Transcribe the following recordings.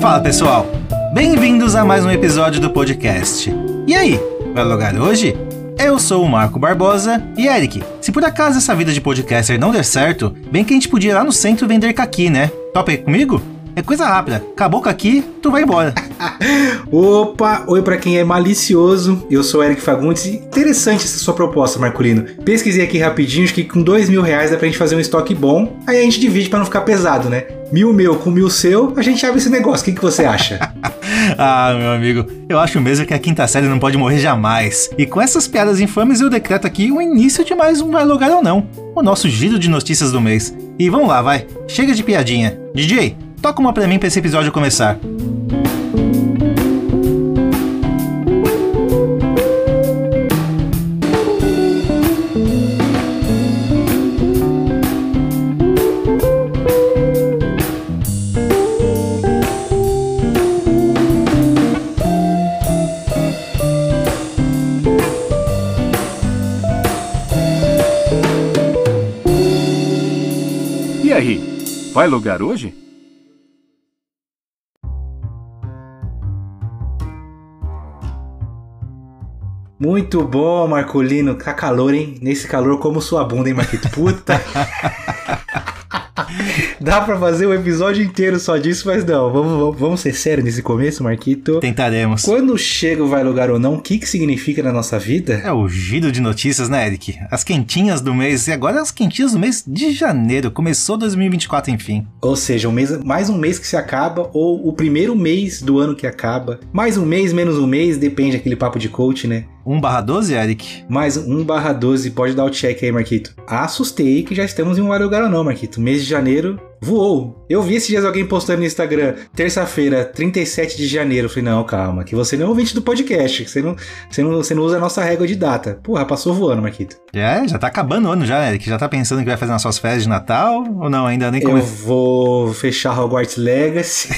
Fala pessoal, bem-vindos a mais um episódio do podcast. E aí, vai logar hoje? Eu sou o Marco Barbosa e Eric, se por acaso essa vida de podcaster não der certo, bem que a gente podia ir lá no centro vender caqui, né? Topa aí comigo? É coisa rápida. Acabou com aqui, tu vai embora. Opa, oi para quem é malicioso. Eu sou Eric Fagundes. Interessante essa sua proposta, Marculino. Pesquisei aqui rapidinho, acho que com dois mil reais dá pra gente fazer um estoque bom. Aí a gente divide para não ficar pesado, né? Mil meu com mil seu, a gente abre esse negócio. O que, que você acha? ah, meu amigo, eu acho mesmo que a quinta série não pode morrer jamais. E com essas piadas infames eu decreto aqui o início de mais um Vai Logar ou Não, o nosso giro de notícias do mês. E vamos lá, vai. Chega de piadinha. DJ, Toca uma pra mim pra esse episódio começar. E aí, vai lugar hoje? Muito bom, Marcolino. Tá calor, hein? Nesse calor, como sua bunda, hein, Marquito? Puta. Dá pra fazer um episódio inteiro só disso, mas não. Vamos, vamos ser sérios nesse começo, Marquito. Tentaremos. Quando chega o Vai Lugar ou Não, o que, que significa na nossa vida? É o giro de notícias, né, Eric? As quentinhas do mês. E agora as quentinhas do mês de janeiro. Começou 2024, enfim. Ou seja, um mês, mais um mês que se acaba, ou o primeiro mês do ano que acaba. Mais um mês, menos um mês, depende aquele papo de coach, né? 1 barra 12, Eric? Mais 1 barra 12, pode dar o check aí, Marquito. Assustei que já estamos em um Vai Lugar ou Não, Marquito. Mês de janeiro voou. Eu vi esses dias alguém postando no Instagram, terça-feira, 37 de janeiro. Eu falei, não, calma, que você não é ouvinte do podcast, que você não, você não, você não usa a nossa régua de data. Porra, passou voando, Marquito. É, já tá acabando o ano já, Eric. Já tá pensando que vai fazer nas suas férias de Natal ou não? Ainda nem começou? Eu vou fechar Hogwarts Legacy.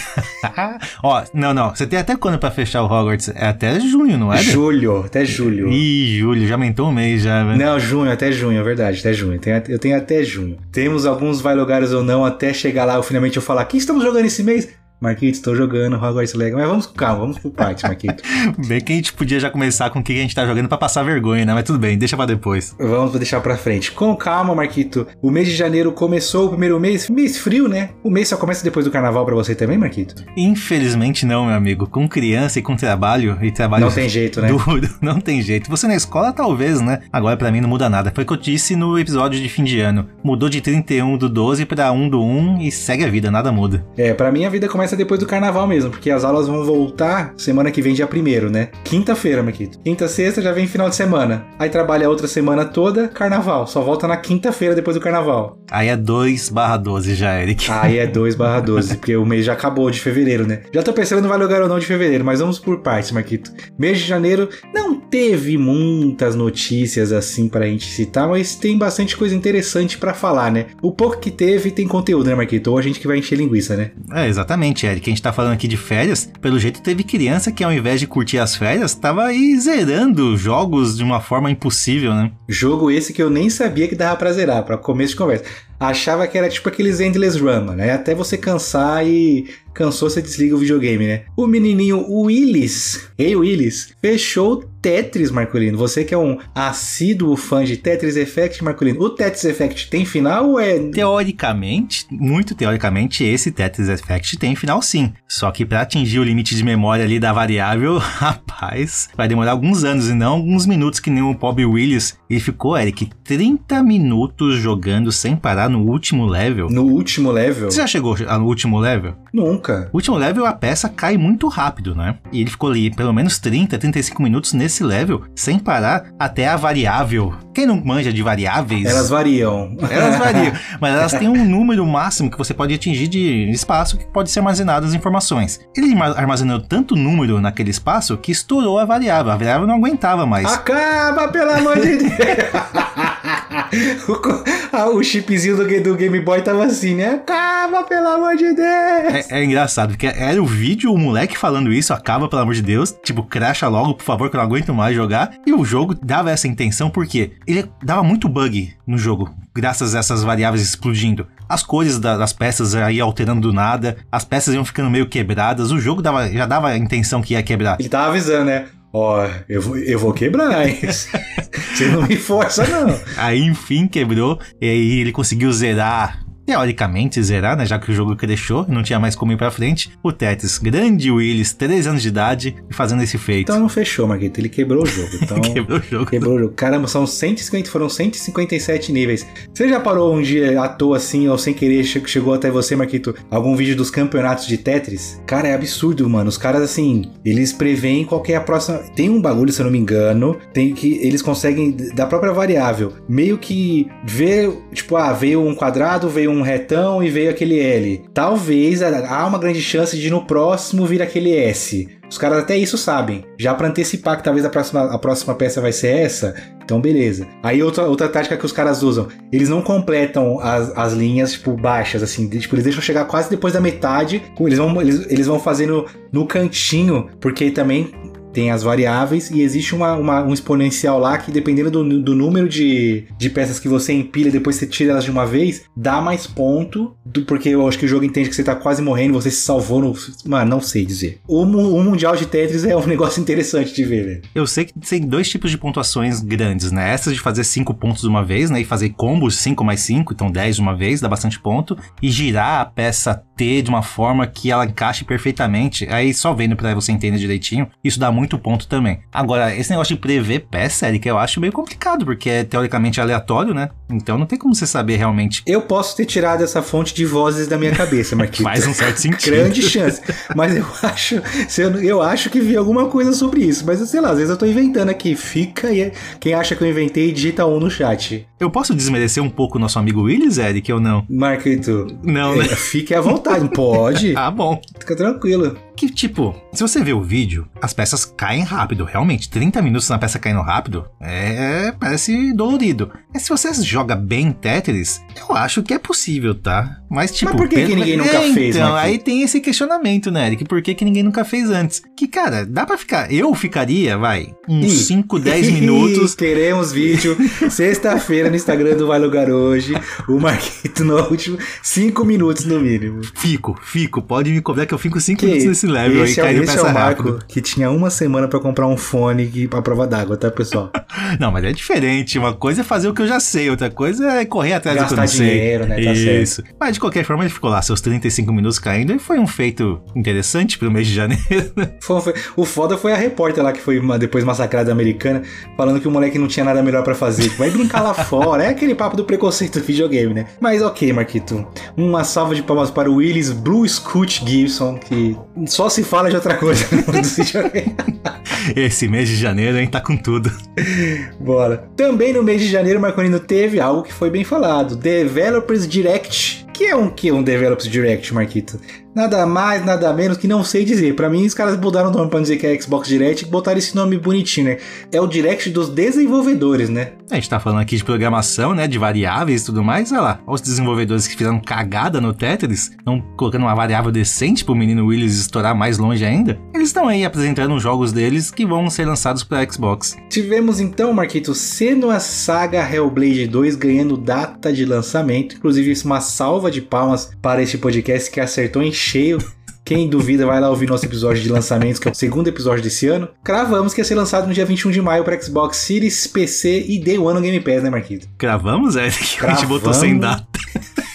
Ó, não, não. Você tem até quando pra fechar o Hogwarts? É até junho, não é? Julho, até julho. Ih, julho, já aumentou um mês já, velho. Não, junho, até junho, é verdade, até junho. Eu tenho até junho. Temos alguns vai lugares ou não até chegar lá, eu finalmente eu falar, que estamos jogando esse mês? Marquito, estou jogando Hogwarts Legacy. Mas vamos com calma, vamos por partes, Marquito. bem que a gente podia já começar com o que a gente tá jogando para passar vergonha, né? Mas tudo bem, deixa para depois. Vamos deixar para frente. Com calma, Marquito. O mês de janeiro começou, o primeiro mês, mês frio, né? O mês só começa depois do carnaval para você também, Marquito? Infelizmente não, meu amigo. Com criança e com trabalho e trabalho Não tem jeito, né? Duro, não tem jeito. Você na escola talvez, né? Agora para mim não muda nada. Foi o que eu disse no episódio de fim de ano. Mudou de 31 do 12 para 1 do 1 e segue a vida, nada muda. É, para mim a vida começa depois do carnaval mesmo, porque as aulas vão voltar semana que vem, dia primeiro, né? Quinta-feira, Maquito. Quinta, sexta, já vem final de semana. Aí trabalha outra semana toda, carnaval. Só volta na quinta-feira depois do carnaval. Aí é 2 barra 12 já, Eric. Aí é 2 barra 12, porque o mês já acabou de fevereiro, né? Já tô pensando no Vale Lugar ou não de fevereiro, mas vamos por partes, Marquito. Mês de janeiro não teve muitas notícias assim pra gente citar, mas tem bastante coisa interessante para falar, né? O pouco que teve tem conteúdo, né, Marquito? Ou a gente que vai encher linguiça, né? É, exatamente, Eric. A gente tá falando aqui de férias, pelo jeito teve criança que ao invés de curtir as férias, tava aí zerando jogos de uma forma impossível, né? Jogo esse que eu nem sabia que dava pra zerar, pra começo de conversa. Achava que era tipo aqueles Endless Run, né? Até você cansar e cansou, você desliga o videogame, né? O menininho Willis, ei Willis, fechou Tetris, Marcolino. Você que é um assíduo fã de Tetris Effect, Marcolino. O Tetris Effect tem final ou é... Teoricamente, muito teoricamente, esse Tetris Effect tem final sim. Só que para atingir o limite de memória ali da variável, rapaz, vai demorar alguns anos e não alguns minutos que nem o Bob Willis. Ele ficou, Eric, 30 minutos jogando sem parar no último level. No último level? Você já chegou no último level? Nunca. O último level a peça cai muito rápido, né? E ele ficou ali pelo menos 30, 35 minutos nesse level, sem parar, até a variável. Quem não manja de variáveis? Elas variam. Elas variam. mas elas têm um número máximo que você pode atingir de espaço que pode ser armazenado as informações. Ele armazenou tanto número naquele espaço que estourou a variável. A variável não aguentava mais. Acaba, pelo amor de Deus! o, chipzinho do, do Game Boy tava assim, né? Acaba, pelo amor de Deus! É, é, engraçado, porque era o vídeo, o moleque falando isso, acaba, pelo amor de Deus. Tipo, cracha logo, por favor, que eu não aguento mais jogar. E o jogo dava essa intenção porque ele dava muito bug no jogo. graças a essas variáveis explodindo. As cores da, das peças aí alterando do nada, as peças iam ficando meio quebradas, o jogo dava, já dava a intenção que ia quebrar. Ele tava avisando, né? Ó, eu vou, eu vou quebrar, hein? Você não me força, não. Aí, enfim, quebrou. E aí ele conseguiu zerar teoricamente zerar, né? Já que o jogo cresceu e não tinha mais como ir pra frente. O Tetris, grande Willis, 3 anos de idade, fazendo esse feito. Então não fechou, Marquito. Ele quebrou o jogo. Então, quebrou o jogo. Quebrou o jogo. Caramba, são 150, foram 157 níveis. Você já parou um dia à toa assim, ou sem querer, chegou até você, Marquito, algum vídeo dos campeonatos de Tetris? Cara, é absurdo, mano. Os caras, assim, eles preveem qual é a próxima. Tem um bagulho, se eu não me engano, tem que eles conseguem, da própria variável, meio que ver, tipo, ah, veio um quadrado, veio um retão e veio aquele L. Talvez há uma grande chance de no próximo vir aquele S. Os caras até isso sabem. Já para antecipar que talvez a próxima, a próxima peça vai ser essa, então beleza. Aí outra, outra tática que os caras usam, eles não completam as, as linhas, tipo, baixas, assim, tipo, eles deixam chegar quase depois da metade, eles vão, eles, eles vão fazendo no cantinho, porque também tem as variáveis e existe uma, uma, um exponencial lá que, dependendo do, do número de, de peças que você empilha depois você tira elas de uma vez, dá mais ponto, do, porque eu acho que o jogo entende que você tá quase morrendo, você se salvou no. Mano, não sei dizer. O, o Mundial de Tetris é um negócio interessante de ver, velho. Eu sei que tem dois tipos de pontuações grandes, né? Essa de fazer 5 pontos de uma vez, né? E fazer combos 5 mais 5, então 10 de uma vez, dá bastante ponto. E girar a peça T de uma forma que ela encaixe perfeitamente. Aí só vendo pra você entender direitinho, isso dá muito ponto também. Agora, esse negócio de prever peça, Eric, eu acho meio complicado, porque é teoricamente aleatório, né? Então não tem como você saber realmente. Eu posso ter tirado essa fonte de vozes da minha cabeça, Marquinhos. Faz um certo sentido. Grande chance. Mas eu acho, eu acho que vi alguma coisa sobre isso. Mas sei lá, às vezes eu tô inventando aqui. Fica aí. Quem acha que eu inventei, digita um no chat. Eu posso desmerecer um pouco o nosso amigo Willis, Eric, ou não? Marquito. Não, né? Fique à vontade, pode. ah, bom. Fica tranquilo que, tipo, se você vê o vídeo, as peças caem rápido, realmente. 30 minutos na peça caindo rápido é. parece dolorido. Mas se você joga bem Tetris, eu acho que é possível, tá? Mas, tipo. Mas por que, pelo... que ninguém nunca é, fez, Então, aí tem esse questionamento, né, Eric? Por que, que ninguém nunca fez antes? Que, cara, dá pra ficar. Eu ficaria, vai, uns 5, 10 minutos. Teremos vídeo sexta-feira no Instagram do Vai Lugar Hoje. O Marquito no último 5 minutos no mínimo. Fico, fico. Pode me cobrar que eu fico 5 minutos nesse level esse aí, é, esse é o Marco que tinha uma semana para comprar um fone pra prova d'água, tá, pessoal? não, mas é diferente. Uma coisa é fazer o que eu já sei, outra coisa é correr atrás Gastar do que eu não sei. dinheiro, né? Tá Isso. Certo. Mas de qualquer forma, ele ficou lá seus 35 minutos caindo e foi um feito interessante pro mês de janeiro. O foda foi a repórter lá que foi uma, depois massacrada americana, falando que o moleque não tinha nada melhor para fazer. Vai brincar lá fora. É aquele papo do preconceito do videogame, né? Mas ok, Marquito. Uma salva de palmas para o Willis Blue Scoot Gibson, que só se fala de outra coisa Esse mês de janeiro, hein, tá com tudo. Bora. Também no mês de janeiro, Marconino teve algo que foi bem falado: Developers Direct. Que é um que um Developers Direct, Marquito? Nada mais, nada menos que não sei dizer. Para mim, os caras mudaram o nome pra dizer que é Xbox Direct e botaram esse nome bonitinho, né? É o Direct dos desenvolvedores, né? A gente tá falando aqui de programação, né? De variáveis e tudo mais. Olha lá, os desenvolvedores que fizeram cagada no Tetris, estão colocando uma variável decente pro menino Willis estourar mais longe ainda. Eles estão aí apresentando os jogos deles que vão ser lançados para Xbox. Tivemos então, Marquito, Senua Saga Hellblade 2 ganhando data de lançamento. Inclusive, uma salva de palmas para este podcast que acertou em cheio. Quem duvida, vai lá ouvir nosso episódio de lançamentos, que é o segundo episódio desse ano. Cravamos que ia ser lançado no dia 21 de maio para Xbox Series, PC e Day One no Game Pass, né, Marquito? Cravamos, é? Que a gente botou sem data.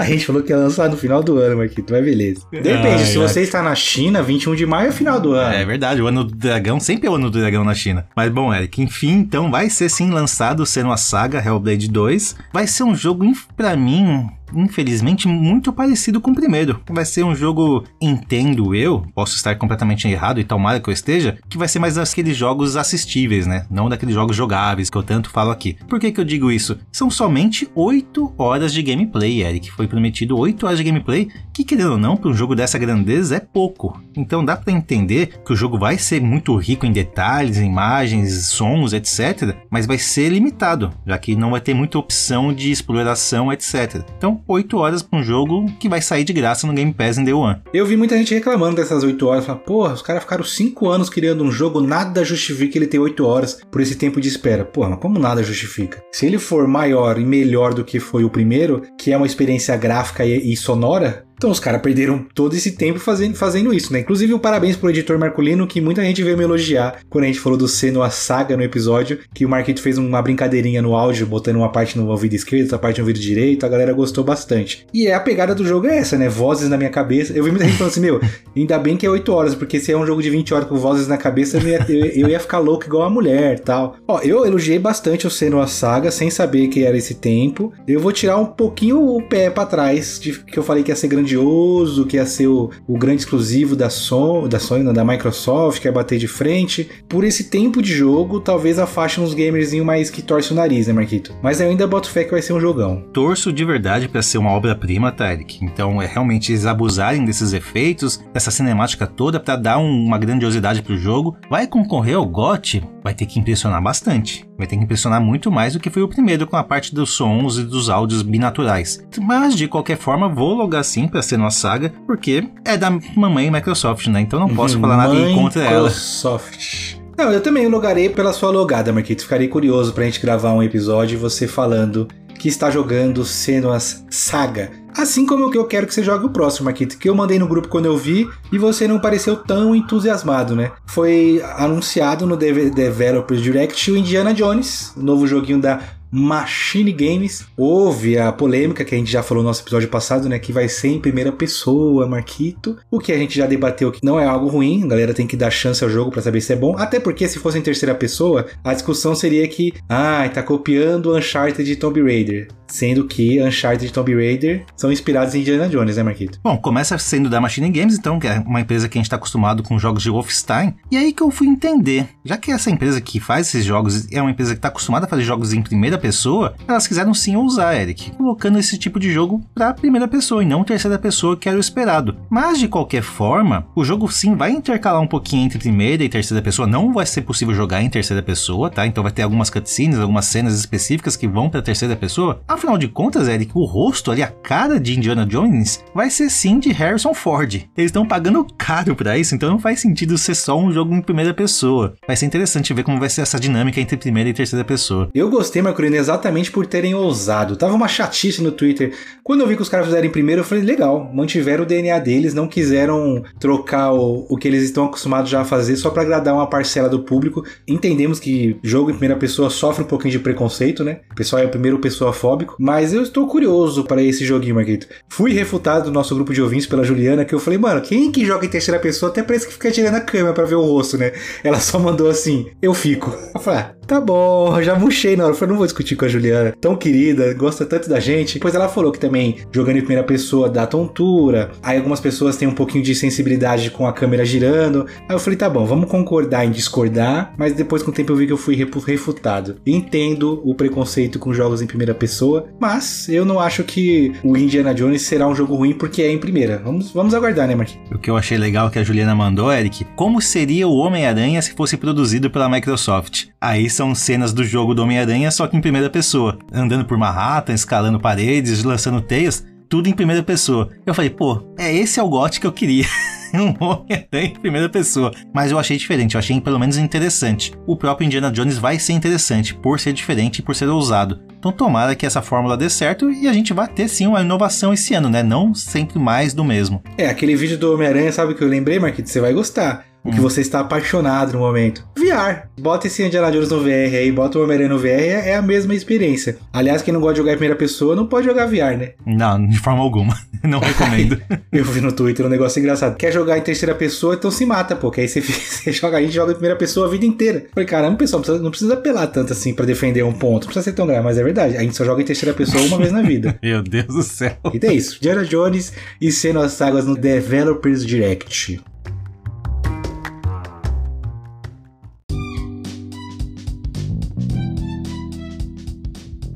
A gente falou que ia lançar no final do ano, Marquito, mas beleza. Depende, ai, se você está na China, 21 de maio é final do ano. É verdade, o ano do dragão sempre é o ano do dragão na China. Mas bom, Eric, enfim, então vai ser sim lançado sendo a saga Hellblade 2. Vai ser um jogo, para mim, infelizmente, muito parecido com o primeiro. Vai ser um jogo, entendo eu, posso estar completamente errado e tomara que eu esteja, que vai ser mais daqueles jogos assistíveis, né? Não daqueles jogos jogáveis que eu tanto falo aqui. Por que, que eu digo isso? São somente 8 horas de gameplay, Eric. Foi prometido 8 horas de gameplay, que querendo ou não, para um jogo dessa grandeza é pouco. Então dá para entender que o jogo vai ser muito rico em detalhes, imagens, sons, etc. Mas vai ser limitado, já que não vai ter muita opção de exploração, etc. Então 8 horas pra um jogo que vai sair de graça no Game Pass em Day One. Eu vi muita gente reclamando dessas 8 horas. Falando, porra, os caras ficaram 5 anos criando um jogo, nada justifica ele ter 8 horas por esse tempo de espera. Porra, mas como nada justifica? Se ele for maior e melhor do que foi o primeiro, que é uma experiência gráfica e, e sonora, então os caras perderam todo esse tempo fazendo, fazendo isso, né? Inclusive, um parabéns pro editor Marcolino, que muita gente veio me elogiar quando a gente falou do Senua Saga no episódio, que o Marquito fez uma brincadeirinha no áudio, botando uma parte no ouvido esquerdo, outra parte no ouvido direito, a galera gostou bastante. E é a pegada do jogo é essa, né? Vozes na minha cabeça. Eu vi muita gente falando assim, meu, ainda bem que é 8 horas, porque se é um jogo de 20 horas com vozes na cabeça, eu ia, eu, eu ia ficar louco igual a mulher tal. Ó, eu elogiei bastante o Senua Saga, sem saber que era esse tempo. Eu vou tirar um pouquinho o pé para trás, de que eu falei que ia ser grande grandioso, que ia ser o, o grande exclusivo da Sony, da Sony, da Microsoft, que ia bater de frente. Por esse tempo de jogo, talvez afaste uns gamerzinho mais que torce o nariz, né, Marquito? Mas eu ainda boto fé que vai ser um jogão. Torço de verdade para ser uma obra-prima, Tarek. Então é realmente eles abusarem desses efeitos, dessa cinemática toda para dar um, uma grandiosidade pro jogo. Vai concorrer ao GOT? Vai ter que impressionar bastante. Vai ter que impressionar muito mais do que foi o primeiro com a parte dos sons e dos áudios binaturais. Mas de qualquer forma, vou logar sim para ser nossa saga, porque é da mamãe Microsoft, né? Então não posso falar nada contra ela. Microsoft. Não, eu também logarei pela sua logada, Marquito. Ficarei curioso pra gente gravar um episódio e você falando que está jogando Senua's Saga. Assim como o que eu quero que você jogue o próximo, Marquito, que eu mandei no grupo quando eu vi e você não pareceu tão entusiasmado, né? Foi anunciado no Developers Direct o Indiana Jones, o novo joguinho da Machine Games. Houve a polêmica que a gente já falou no nosso episódio passado, né? Que vai ser em primeira pessoa, Marquito. O que a gente já debateu que não é algo ruim, a galera tem que dar chance ao jogo para saber se é bom. Até porque se fosse em terceira pessoa, a discussão seria que, ah, tá copiando Uncharted de Tomb Raider. Sendo que Uncharted e Tomb Raider são inspirados em Indiana Jones, né, Marquito? Bom, começa sendo da Machine Games, então, que é uma empresa que a gente está acostumado com jogos de Wolfenstein. E aí que eu fui entender. Já que essa empresa que faz esses jogos é uma empresa que está acostumada a fazer jogos em primeira pessoa, elas quiseram sim ousar, Eric, colocando esse tipo de jogo para primeira pessoa e não terceira pessoa, que era o esperado. Mas de qualquer forma, o jogo sim vai intercalar um pouquinho entre primeira e terceira pessoa. Não vai ser possível jogar em terceira pessoa, tá? Então vai ter algumas cutscenes, algumas cenas específicas que vão para terceira pessoa. Afinal de contas, Eric, o rosto ali, a cara de Indiana Jones, vai ser sim de Harrison Ford. Eles estão pagando caro para isso, então não faz sentido ser só um jogo em primeira pessoa. Vai ser interessante ver como vai ser essa dinâmica entre primeira e terceira pessoa. Eu gostei, Marcolino, exatamente por terem ousado. Tava uma chatice no Twitter. Quando eu vi que os caras fizeram em primeiro, eu falei, legal, mantiveram o DNA deles, não quiseram trocar o, o que eles estão acostumados já a fazer só para agradar uma parcela do público. Entendemos que jogo em primeira pessoa sofre um pouquinho de preconceito, né? O pessoal é o primeiro pessoa fóbico, mas mas eu estou curioso para esse joguinho, Marquito. Fui refutado do nosso grupo de ouvintes pela Juliana, que eu falei, mano, quem que joga em terceira pessoa até parece que fica tirando a câmera para ver o rosto, né? Ela só mandou assim, eu fico. Eu falei, ah, tá bom, já murchei na hora. Eu falei, não vou discutir com a Juliana, tão querida, gosta tanto da gente. Depois ela falou que também jogando em primeira pessoa dá tontura. Aí algumas pessoas têm um pouquinho de sensibilidade com a câmera girando. Aí eu falei, tá bom, vamos concordar em discordar, mas depois com o tempo eu vi que eu fui refutado. Entendo o preconceito com jogos em primeira pessoa, mas eu não acho que o Indiana Jones será um jogo ruim porque é em primeira. Vamos, vamos aguardar, né, Marquinhos? O que eu achei legal que a Juliana mandou, Eric, como seria o Homem-Aranha se fosse produzido pela Microsoft? Aí são cenas do jogo do Homem-Aranha, só que em primeira pessoa. Andando por Manhattan, escalando paredes, lançando teias, tudo em primeira pessoa. Eu falei, pô, é esse é o gote que eu queria. um Homem-Aranha em primeira pessoa. Mas eu achei diferente, eu achei pelo menos interessante. O próprio Indiana Jones vai ser interessante, por ser diferente e por ser ousado. Então tomara que essa fórmula dê certo e a gente vai ter sim uma inovação esse ano, né? Não sempre mais do mesmo. É, aquele vídeo do Homem-Aranha, sabe o que eu lembrei, Marquito? Você vai gostar o que hum. você está apaixonado no momento. VR. Bota esse Indiana Jones no VR aí, bota o Homem-Aranha no VR, é a mesma experiência. Aliás, quem não gosta de jogar em primeira pessoa não pode jogar VR, né? Não, de forma alguma. Não recomendo. eu vi no Twitter um negócio engraçado. Quer jogar em terceira pessoa, então se mata, pô. Que aí você, você joga, a gente joga em primeira pessoa a vida inteira. Falei, caramba, pessoal, não precisa, não precisa apelar tanto assim para defender um ponto. Não precisa ser tão grave, mas é verdade. A gente só joga em terceira pessoa uma vez na vida. Meu Deus do céu. E é isso. Indiana Jones e sendo as sagas no Developers Direct.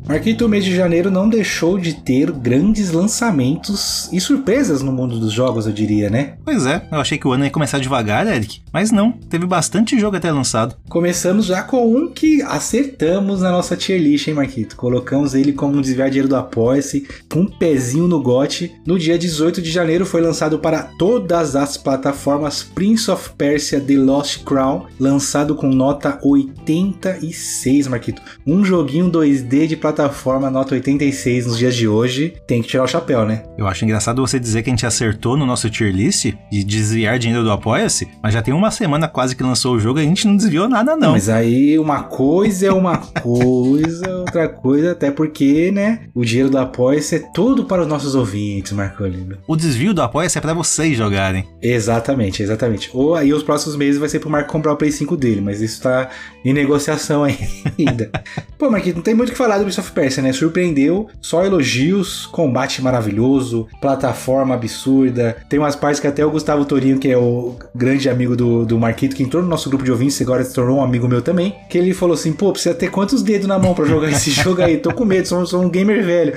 Marquito, o mês de janeiro não deixou de ter grandes lançamentos e surpresas no mundo dos jogos, eu diria, né? Pois é, eu achei que o ano ia começar devagar, Eric, mas não, teve bastante jogo até lançado. Começamos já com um que acertamos na nossa tier list, hein, Marquito? Colocamos ele como um desviar dinheiro do Apoia-se, com um pezinho no gote. No dia 18 de janeiro foi lançado para todas as plataformas Prince of Persia The Lost Crown, lançado com nota 86, Marquito. Um joguinho 2D de plataforma nota 86 nos dias de hoje. Tem que tirar o chapéu, né? Eu acho engraçado você dizer que a gente acertou no nosso tier list de desviar dinheiro do Apoia-se, mas já tem uma semana quase que lançou o jogo e a gente não desviou nada, não. Mas aí uma coisa é uma coisa, outra coisa, até porque, né? O dinheiro do Apoia-se é tudo para os nossos ouvintes, Marco Lindo. O desvio do Apoia-se é para vocês jogarem. Exatamente, exatamente. Ou aí os próximos meses vai ser pro Marco comprar o Play 5 dele, mas isso tá em negociação ainda. Pô, Marquinhos, não tem muito o que falar do Prince of Persia, né? Surpreendeu, só elogios, combate maravilhoso, plataforma absurda. Tem umas partes que até o Gustavo Torinho, que é o grande amigo do, do Marquito, que entrou no nosso grupo de ouvintes, agora se tornou um amigo meu também, que ele falou assim, pô, precisa ter quantos dedos na mão para jogar esse jogo aí? Tô com medo, sou, sou um gamer velho.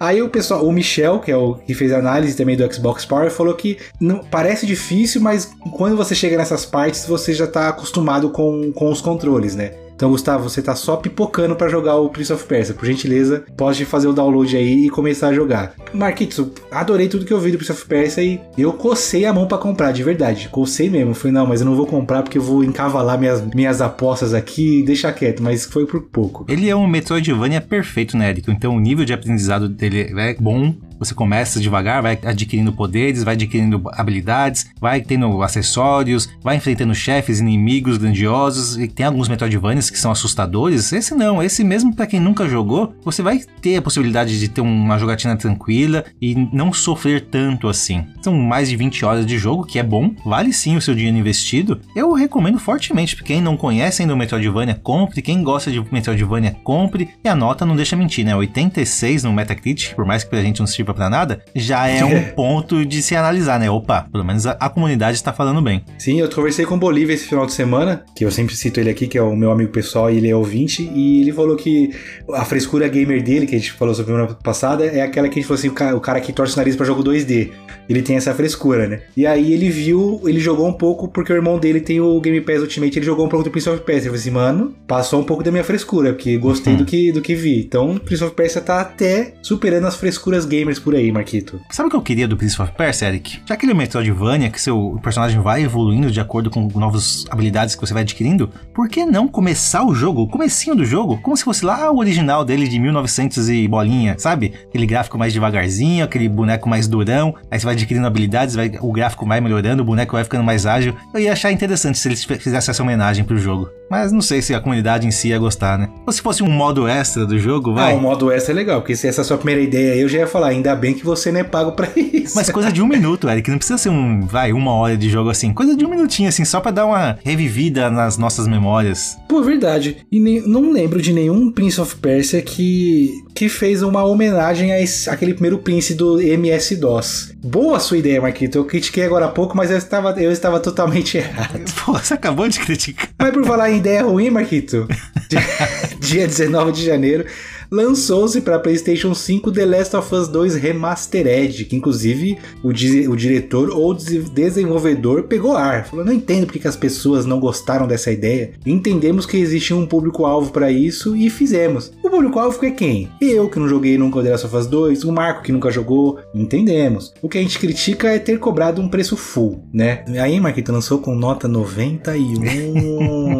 Aí o pessoal, o Michel, que é o que fez a análise também do Xbox Power, falou que não, parece difícil, mas quando você chega nessas partes, você já tá acostumado com, com os controles, né? Então, Gustavo, você tá só pipocando para jogar o Prince of Persia. Por gentileza, pode fazer o download aí e começar a jogar. Marquitos, adorei tudo que eu vi do Prince of Persia e eu cocei a mão para comprar, de verdade. Cocei mesmo. Falei, não, mas eu não vou comprar porque eu vou encavalar minhas, minhas apostas aqui e deixar quieto. Mas foi por pouco. Ele é um Metroidvania perfeito, né, Eric? Então, o nível de aprendizado dele é bom. Você começa devagar, vai adquirindo poderes, vai adquirindo habilidades, vai tendo acessórios, vai enfrentando chefes, inimigos grandiosos. E tem alguns Metroidvanias que são assustadores. Esse não, esse mesmo para quem nunca jogou, você vai ter a possibilidade de ter uma jogatina tranquila e não sofrer tanto assim. São mais de 20 horas de jogo, que é bom, vale sim o seu dinheiro investido. Eu recomendo fortemente para quem não conhece ainda o Metroidvania, compre. Quem gosta de Metroidvania, compre. E a nota não deixa mentir, né? 86 no Metacritic, por mais que pra gente não sirva para nada, já é um ponto de se analisar, né? Opa, pelo menos a, a comunidade está falando bem. Sim, eu conversei com o Bolívia esse final de semana, que eu sempre cito ele aqui, que é o meu amigo pessoal e ele é ouvinte, e ele falou que a frescura gamer dele, que a gente falou sobre semana passada, é aquela que a gente falou assim, o cara, o cara que torce o nariz para jogo 2D. Ele tem essa frescura, né? E aí ele viu, ele jogou um pouco, porque o irmão dele tem o Game Pass Ultimate, ele jogou um pouco do Prince of Persia. Ele falou assim, mano, passou um pouco da minha frescura, porque gostei do, que, do que vi. Então, Prince of Persia tá até superando as frescuras gamers por aí, Marquito. Sabe o que eu queria do Prince of Persia, Eric? Já aquele Metroidvania, que seu personagem vai evoluindo de acordo com novas habilidades que você vai adquirindo, por que não começar o jogo, o comecinho do jogo, como se fosse lá o original dele de 1900 e bolinha, sabe? Aquele gráfico mais devagarzinho, aquele boneco mais durão, aí você vai adquirindo habilidades, vai, o gráfico vai melhorando, o boneco vai ficando mais ágil. Eu ia achar interessante se eles fizessem essa homenagem pro jogo. Mas não sei se a comunidade em si ia gostar, né? Ou se fosse um modo extra do jogo, vai. Ah, um modo extra é legal, porque se essa é a sua primeira ideia aí, eu já ia falar, ainda bem que você não é pago pra isso. Mas coisa de um minuto, Eric, não precisa ser um, vai, uma hora de jogo assim. Coisa de um minutinho, assim, só pra dar uma revivida nas nossas memórias. Pô, verdade. E nem, não lembro de nenhum Prince of Persia que, que fez uma homenagem a esse, aquele primeiro Prince do MS-DOS. Boa sua ideia, Marquito. Eu critiquei agora há pouco, mas eu estava, eu estava totalmente errado. Pô, você acabou de criticar. Mas por falar em ideia ruim, Marquito, dia 19 de janeiro, lançou-se para PlayStation 5 The Last of Us 2 Remastered, que inclusive o, di o diretor ou desenvolvedor pegou ar. Falou: não entendo porque que as pessoas não gostaram dessa ideia. Entendemos que existia um público-alvo para isso e fizemos. O público-alvo é quem? Eu, que não joguei nunca The Last of Us 2, o Marco, que nunca jogou. Entendemos. O que a gente critica é ter cobrado um preço full, né? Aí, Marquito lançou com nota 91.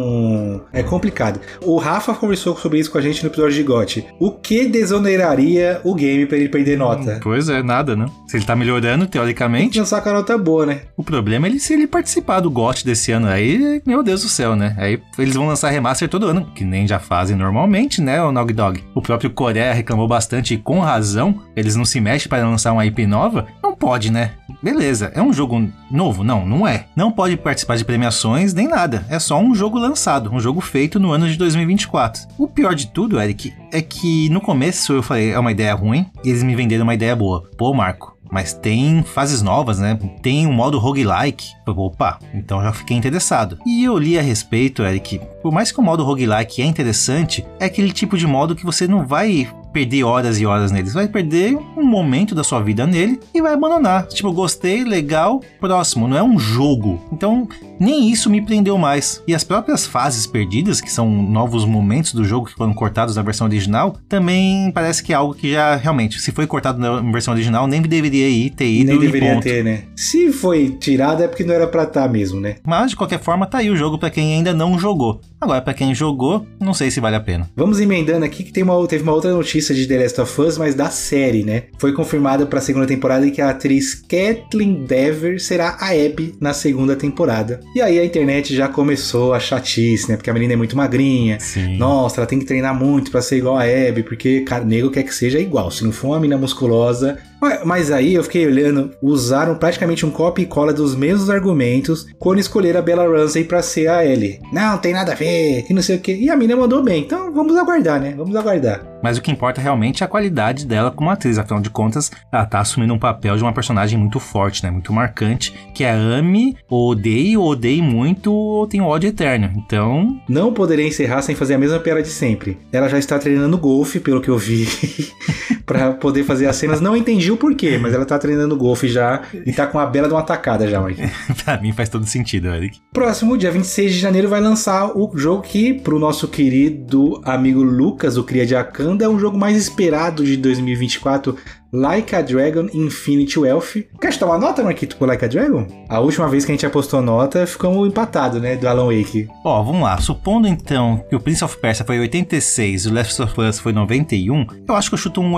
é complicado. O Rafa conversou sobre isso com a gente no episódio de GOT. O que desoneraria o game para ele perder nota? Pois é, nada, né? Se ele tá melhorando, teoricamente. Lançar com a nota boa, né? O problema é ele se ele participar do GOT desse ano. Aí, meu Deus do céu, né? Aí eles vão lançar remaster todo ano, que nem já fazem normalmente, né, o Nog Dog. O próprio Coreia reclamou bastante e com razão. Eles não se mexem para lançar uma IP nova. Não pode, né? Beleza, é um jogo novo? Não, não é. Não pode participar de premiações nem nada. É só um jogo lançado, um jogo feito no ano de 2024. O pior de tudo, Eric, é que no começo eu falei, é uma ideia ruim, e eles me venderam uma ideia boa. Pô, Marco, mas tem fases novas, né? Tem um modo roguelike. Opa, então já fiquei interessado. E eu li a respeito, Eric. Por mais que o modo roguelike é interessante, é aquele tipo de modo que você não vai perder horas e horas nele. Você vai perder um momento da sua vida nele e vai abandonar. Tipo, gostei, legal, próximo. Não é um jogo. Então, nem isso me prendeu mais. E as próprias fases perdidas, que são novos momentos do jogo que foram cortados da versão original, também parece que é algo que já realmente, se foi cortado na versão original, nem deveria ir, ter ido Nem deveria ponto. ter, né? Se foi tirado é porque não era pra estar mesmo, né? Mas de qualquer forma, tá aí o jogo pra quem ainda não jogou. Agora, pra quem jogou, não sei se vale a pena. Vamos emendando aqui que tem uma, teve uma outra notícia de The Last of Us, mas da série, né? Foi confirmada pra segunda temporada que a atriz Kathleen Dever será a Abby na segunda temporada. E aí a internet já começou a chatice, né? Porque a menina é muito magrinha. Sim. Nossa, ela tem que treinar muito pra ser igual a Abby, porque cara, nego quer que seja igual. Se não for uma mina musculosa. Mas- aí eu fiquei olhando, usaram praticamente um copy e cola dos mesmos argumentos quando escolheram a Bella Ramsey pra ser a Ellie. Não, tem nada a ver, que não sei o que. E a mina mandou bem, então vamos aguardar, né? Vamos aguardar. Mas o que importa realmente é a qualidade dela como atriz. Afinal de contas, ela tá assumindo um papel de uma personagem muito forte, né? Muito marcante. Que é ame, ou odeie, ou odeie muito, ou tem ódio eterno. Então, Não poderia encerrar sem fazer a mesma piada de sempre. Ela já está treinando golfe, pelo que eu vi, pra poder fazer as cenas. Não entendi o porquê, mas ela tá treinando golfe já e tá com a bela de uma tacada já, Mike. pra mim faz todo sentido, Eric. Próximo, dia 26 de janeiro, vai lançar o jogo que, pro nosso querido amigo Lucas, o Cria de Akanda, é um jogo mais esperado de 2024, Like a Dragon Infinity Wealth. Quer uma nota, Marquito, pro Like a Dragon? A última vez que a gente apostou nota, ficamos empatados, né, do Alan Wake. Ó, vamos lá. Supondo então que o Prince of Persia foi 86 e o Last of Us foi 91, eu acho que eu chuto um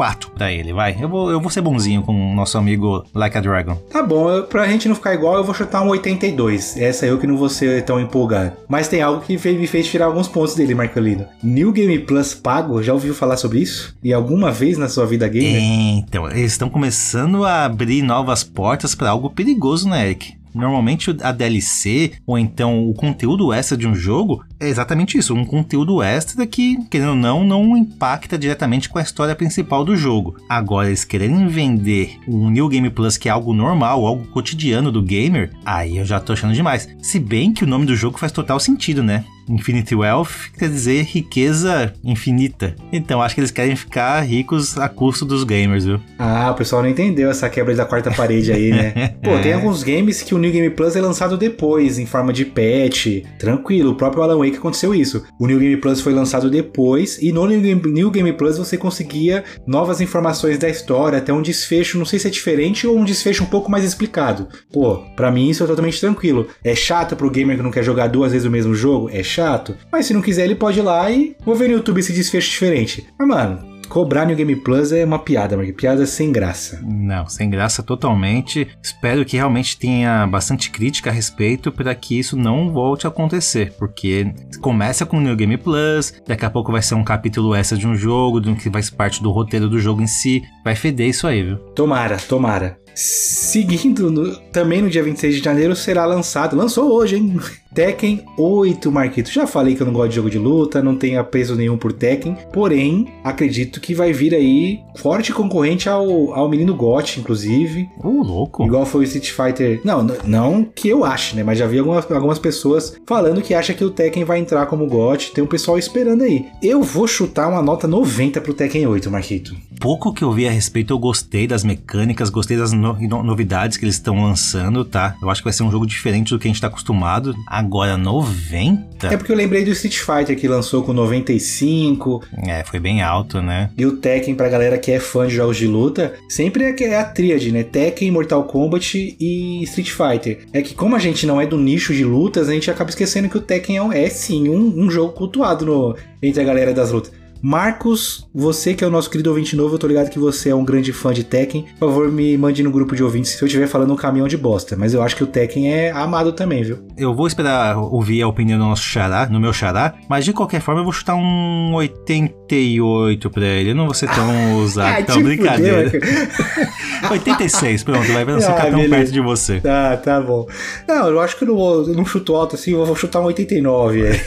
84 pra ele, vai. Eu vou, eu vou ser bonzinho com o nosso amigo Like a Dragon. Tá bom, eu- pra gente não ficar igual, eu vou chutar um 82. Essa eu que não vou ser tão empolgado. Mas tem algo que me fez tirar alguns pontos dele, Marcolino. New Game Plus pago, já ouviu falar sobre isso? E alguma vez na sua vida gamer? Então, eles estão começando a abrir novas portas pra algo perigoso, né, Eric? Normalmente a DLC, ou então o conteúdo extra de um jogo, é exatamente isso, um conteúdo extra que, querendo ou não, não impacta diretamente com a história principal do jogo. Agora, eles quererem vender um New Game Plus que é algo normal, algo cotidiano do gamer, aí eu já tô achando demais. Se bem que o nome do jogo faz total sentido, né? Infinity Wealth quer dizer riqueza infinita. Então acho que eles querem ficar ricos a custo dos gamers, viu? Ah, o pessoal não entendeu essa quebra da quarta parede aí, né? Pô, tem alguns games que o New Game Plus é lançado depois, em forma de patch. Tranquilo, o próprio Alan Wake aconteceu isso. O New Game Plus foi lançado depois, e no New Game, New Game Plus você conseguia novas informações da história, até um desfecho, não sei se é diferente ou um desfecho um pouco mais explicado. Pô, pra mim isso é totalmente tranquilo. É chato pro gamer que não quer jogar duas vezes o mesmo jogo? É chato. Mas se não quiser, ele pode ir lá e vou ver no YouTube esse desfecho diferente. Mas, mano, cobrar New Game Plus é uma piada, porque piada sem graça. Não, sem graça totalmente. Espero que realmente tenha bastante crítica a respeito para que isso não volte a acontecer, porque começa com o New Game Plus, daqui a pouco vai ser um capítulo extra de um jogo, de um que ser parte do roteiro do jogo em si. Vai feder isso aí, viu? Tomara, tomara. Seguindo, no- também no dia 26 de janeiro será lançado, lançou hoje, hein? Tekken 8, Marquito. Já falei que eu não gosto de jogo de luta, não tenho apreço nenhum por Tekken, porém, acredito que vai vir aí forte concorrente ao, ao menino GOT, inclusive. Ô, louco. Igual foi o Street Fighter. Não, não que eu ache, né? Mas já vi algumas, algumas pessoas falando que acha que o Tekken vai entrar como GOT. Tem um pessoal esperando aí. Eu vou chutar uma nota 90 pro Tekken 8, Marquito. Pouco que eu vi a respeito, eu gostei das mecânicas, gostei das no- no- novidades que eles estão lançando, tá? Eu acho que vai ser um jogo diferente do que a gente tá acostumado. Agora, 90? É porque eu lembrei do Street Fighter que lançou com 95. É, foi bem alto, né? E o Tekken, pra galera que é fã de jogos de luta, sempre é é a tríade, né? Tekken, Mortal Kombat e Street Fighter. É que como a gente não é do nicho de lutas, a gente acaba esquecendo que o Tekken é, é sim um, um jogo cultuado no- entre a galera das lutas. Marcos, você que é o nosso querido ouvinte novo, eu tô ligado que você é um grande fã de Tekken. Por favor, me mande no grupo de ouvintes se eu estiver falando um caminhão de bosta. Mas eu acho que o Tekken é amado também, viu? Eu vou esperar ouvir a opinião do nosso xará, no meu xará, mas de qualquer forma eu vou chutar um 88 pra ele. Eu não vou ser tão ousado, Ai, tão te brincadeira. fudeu, 86, pronto, vai ver, não Ah, ficar tão beleza. perto de você. Tá, tá bom. Não, eu acho que eu não, eu não chuto alto assim, eu vou chutar um 89. É.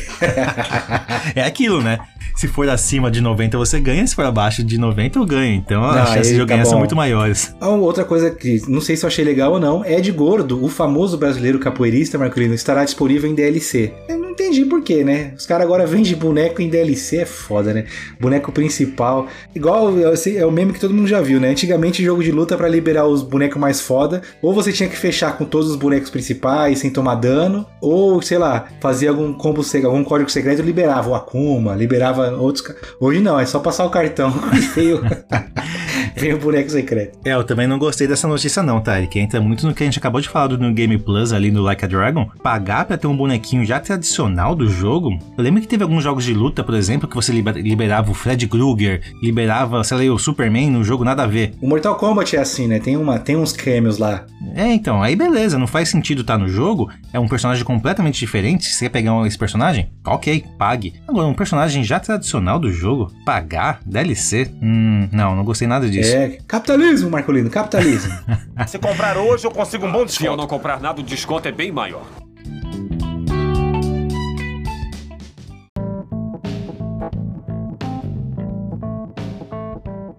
É aquilo, né? Se for acima de 90 você ganha, se for abaixo de 90 eu ganho. Então Ah, as chances de eu tá ganhar são muito maiores. Ah, Outra coisa que não sei se eu achei legal ou não, Ed Gordo, o famoso brasileiro capoeirista Marcolino, estará disponível em DLC. Eu não entendi por quê, né? Os caras agora vendem boneco em DLC, é foda, né? Boneco principal. Igual é o meme que todo mundo já viu, né? Antigamente, jogo de luta para liberar os bonecos mais foda, ou você tinha que fechar com todos os bonecos principais sem tomar dano, ou sei lá, fazia algum combo, algum código secreto e liberava o Akuma, liberava outros. Hoje não, é só passar o cartão veio o boneco secreto. É, eu também não gostei dessa notícia, não, tá? Que entra muito no que a gente acabou de falar do no Game Plus ali no Like a Dragon. Pagar pra ter um bonequinho já tradicional do jogo. Eu lembro que teve alguns jogos de luta, por exemplo, que você liberava o Fred Krueger, liberava, sei lá, o Superman no jogo, nada a ver. O Mortal Kombat é assim, né? Tem, uma, tem uns cameos lá. É, então, aí beleza, não faz sentido estar tá no jogo, é um personagem completamente diferente. Você quer pegar esse personagem, ok, pague. Agora, um personagem já tradicional do jogo, pagar, DLC? Hum, não, não gostei nada disso. É, capitalismo, Marcolino, capitalismo. Se comprar hoje, eu consigo um bom desconto. Se eu não comprar nada, o desconto é bem maior.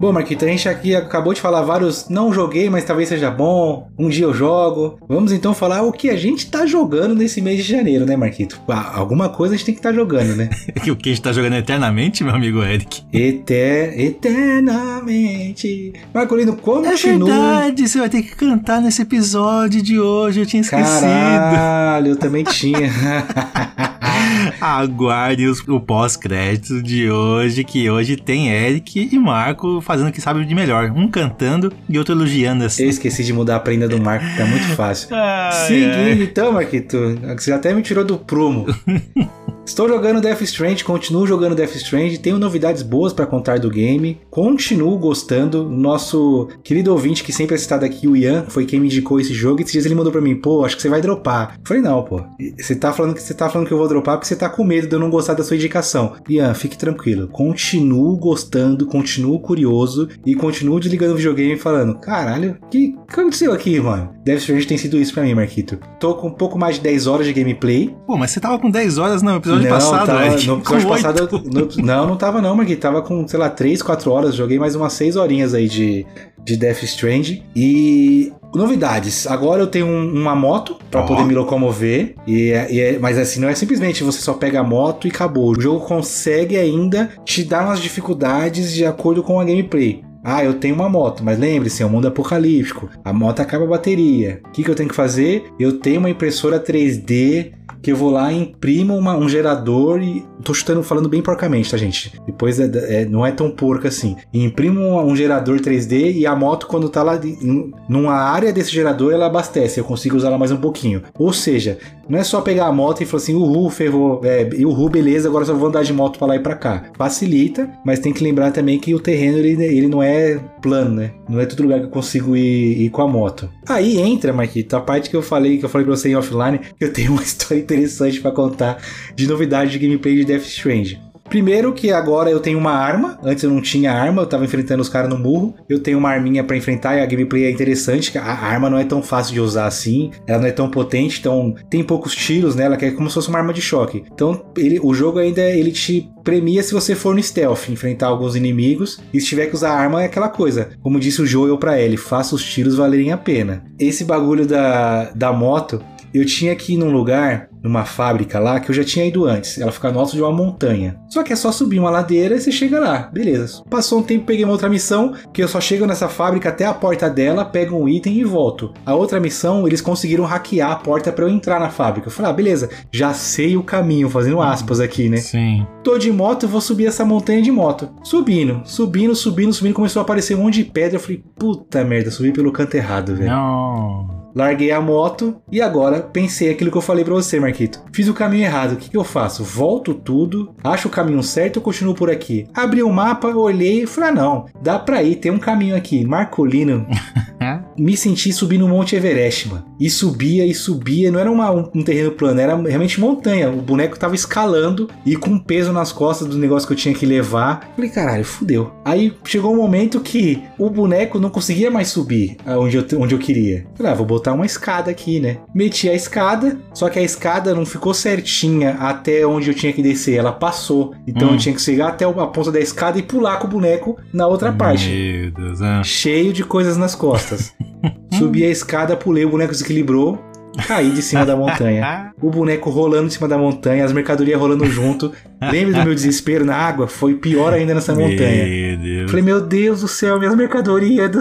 Bom, Marquito, a gente aqui acabou de falar vários. Não joguei, mas talvez seja bom. Um dia eu jogo. Vamos então falar o que a gente tá jogando nesse mês de janeiro, né, Marquito? Ah, alguma coisa a gente tem que estar tá jogando, né? o que a gente tá jogando eternamente, meu amigo Eric? Eter eternamente. Marcolino, continua. É verdade, você vai ter que cantar nesse episódio de hoje. Eu tinha esquecido. Caralho, eu também tinha. Aguarde o pós-crédito de hoje, que hoje tem Eric e Marco fazendo o que sabe de melhor. Um cantando e outro elogiando assim. Eu esqueci de mudar a prenda do Marco, tá muito fácil. Seguindo então, Marquito, você até me tirou do prumo. Estou jogando Death Strand, continuo jogando Death Strand, tenho novidades boas para contar do game, continuo gostando. Nosso querido ouvinte que sempre é citado aqui, o Ian, foi quem me indicou esse jogo. E esses dias ele mandou para mim, pô, acho que você vai dropar. Eu falei, não, pô. Você tá falando que você tá falando que eu vou dropar porque você tá com medo de eu não gostar da sua indicação. Ian, fique tranquilo. Continuo gostando, continuo curioso e continuo desligando o videogame falando, caralho, o que, que aconteceu aqui, mano? Death Strand tem sido isso para mim, Marquito. Tô com um pouco mais de 10 horas de gameplay. Pô, mas você tava com 10 horas no episódio não, passado, tava, Eric, No episódio passado. No, não, não tava não, Marquinhos. Tava com, sei lá, 3, 4 horas. Joguei mais umas 6 horinhas aí de, de Death Strand. E novidades. Agora eu tenho um, uma moto para oh. poder me locomover. E, é, e é, mas assim, não é simplesmente você só pega a moto e acabou. O jogo consegue ainda te dar umas dificuldades de acordo com a gameplay. Ah, eu tenho uma moto, mas lembre-se, é um mundo apocalíptico. A moto acaba a bateria. O que, que eu tenho que fazer? Eu tenho uma impressora 3D que eu vou lá e imprimo uma, um gerador e. Tô chutando, falando bem porcamente, tá, gente? Depois é, é, não é tão porco assim. E imprimo um, um, gerador 3D e a moto, quando tá lá em, numa área desse gerador, ela abastece. Eu consigo usar ela mais um pouquinho. Ou seja, não é só pegar a moto e falar assim, uhul, ferrou, é, uhul, beleza, agora só vou andar de moto pra lá e pra cá. Facilita, mas tem que lembrar também que o terreno ele, ele não é plano, né? Não é todo lugar que eu consigo ir, ir com a moto. Aí entra, Marquito, a parte que eu falei, que eu falei pra você em offline, que eu tenho uma história interessante para contar de novidade de gameplay de Death Strange. Primeiro que agora eu tenho uma arma, antes eu não tinha arma, eu tava enfrentando os caras no murro. Eu tenho uma arminha para enfrentar e a gameplay é interessante, a arma não é tão fácil de usar assim, ela não é tão potente, então tem poucos tiros nela, que é como se fosse uma arma de choque. Então ele, o jogo ainda ele te premia se você for no stealth, enfrentar alguns inimigos, e se tiver que usar arma é aquela coisa. Como disse o Joel para ele, faça os tiros valerem a pena. Esse bagulho da, da moto, eu tinha que ir num lugar numa fábrica lá que eu já tinha ido antes. Ela fica no alto de uma montanha. Só que é só subir uma ladeira e você chega lá. Beleza. Passou um tempo, peguei uma outra missão que eu só chego nessa fábrica até a porta dela, pego um item e volto. A outra missão, eles conseguiram hackear a porta para eu entrar na fábrica. Eu falei, ah, beleza, já sei o caminho, fazendo aspas aqui, né? Sim. Tô de moto, vou subir essa montanha de moto. Subindo, subindo, subindo, subindo, começou a aparecer um monte de pedra. Eu falei, puta merda, subi pelo canto errado, velho. Não larguei a moto e agora pensei aquilo que eu falei para você, Marquito. Fiz o caminho errado, o que, que eu faço? Volto tudo, acho o caminho certo ou continuo por aqui? Abri o mapa, olhei e falei: ah, não, dá pra ir, tem um caminho aqui. Marcolino. me senti subir no Monte Everest, mano. E subia e subia, não era uma, um, um, terreno plano, era realmente montanha. O boneco tava escalando e com peso nas costas do negócio que eu tinha que levar. Falei, caralho, fudeu. Aí chegou um momento que o boneco não conseguia mais subir onde eu, onde eu queria. Falei, ah, vou botar uma escada aqui, né? Meti a escada, só que a escada não ficou certinha até onde eu tinha que descer. Ela passou. Então hum. eu tinha que chegar até a ponta da escada e pular com o boneco na outra Meu parte. Meu Deus, é. Cheio de coisas nas costas. Subi a escada, pulei, o boneco desequilibrou. caí de cima da montanha. O boneco rolando em cima da montanha, as mercadorias rolando junto. Lembra do meu desespero na água? Foi pior ainda nessa montanha. Meu Deus. Falei, meu Deus do céu, minhas mercadorias. Do...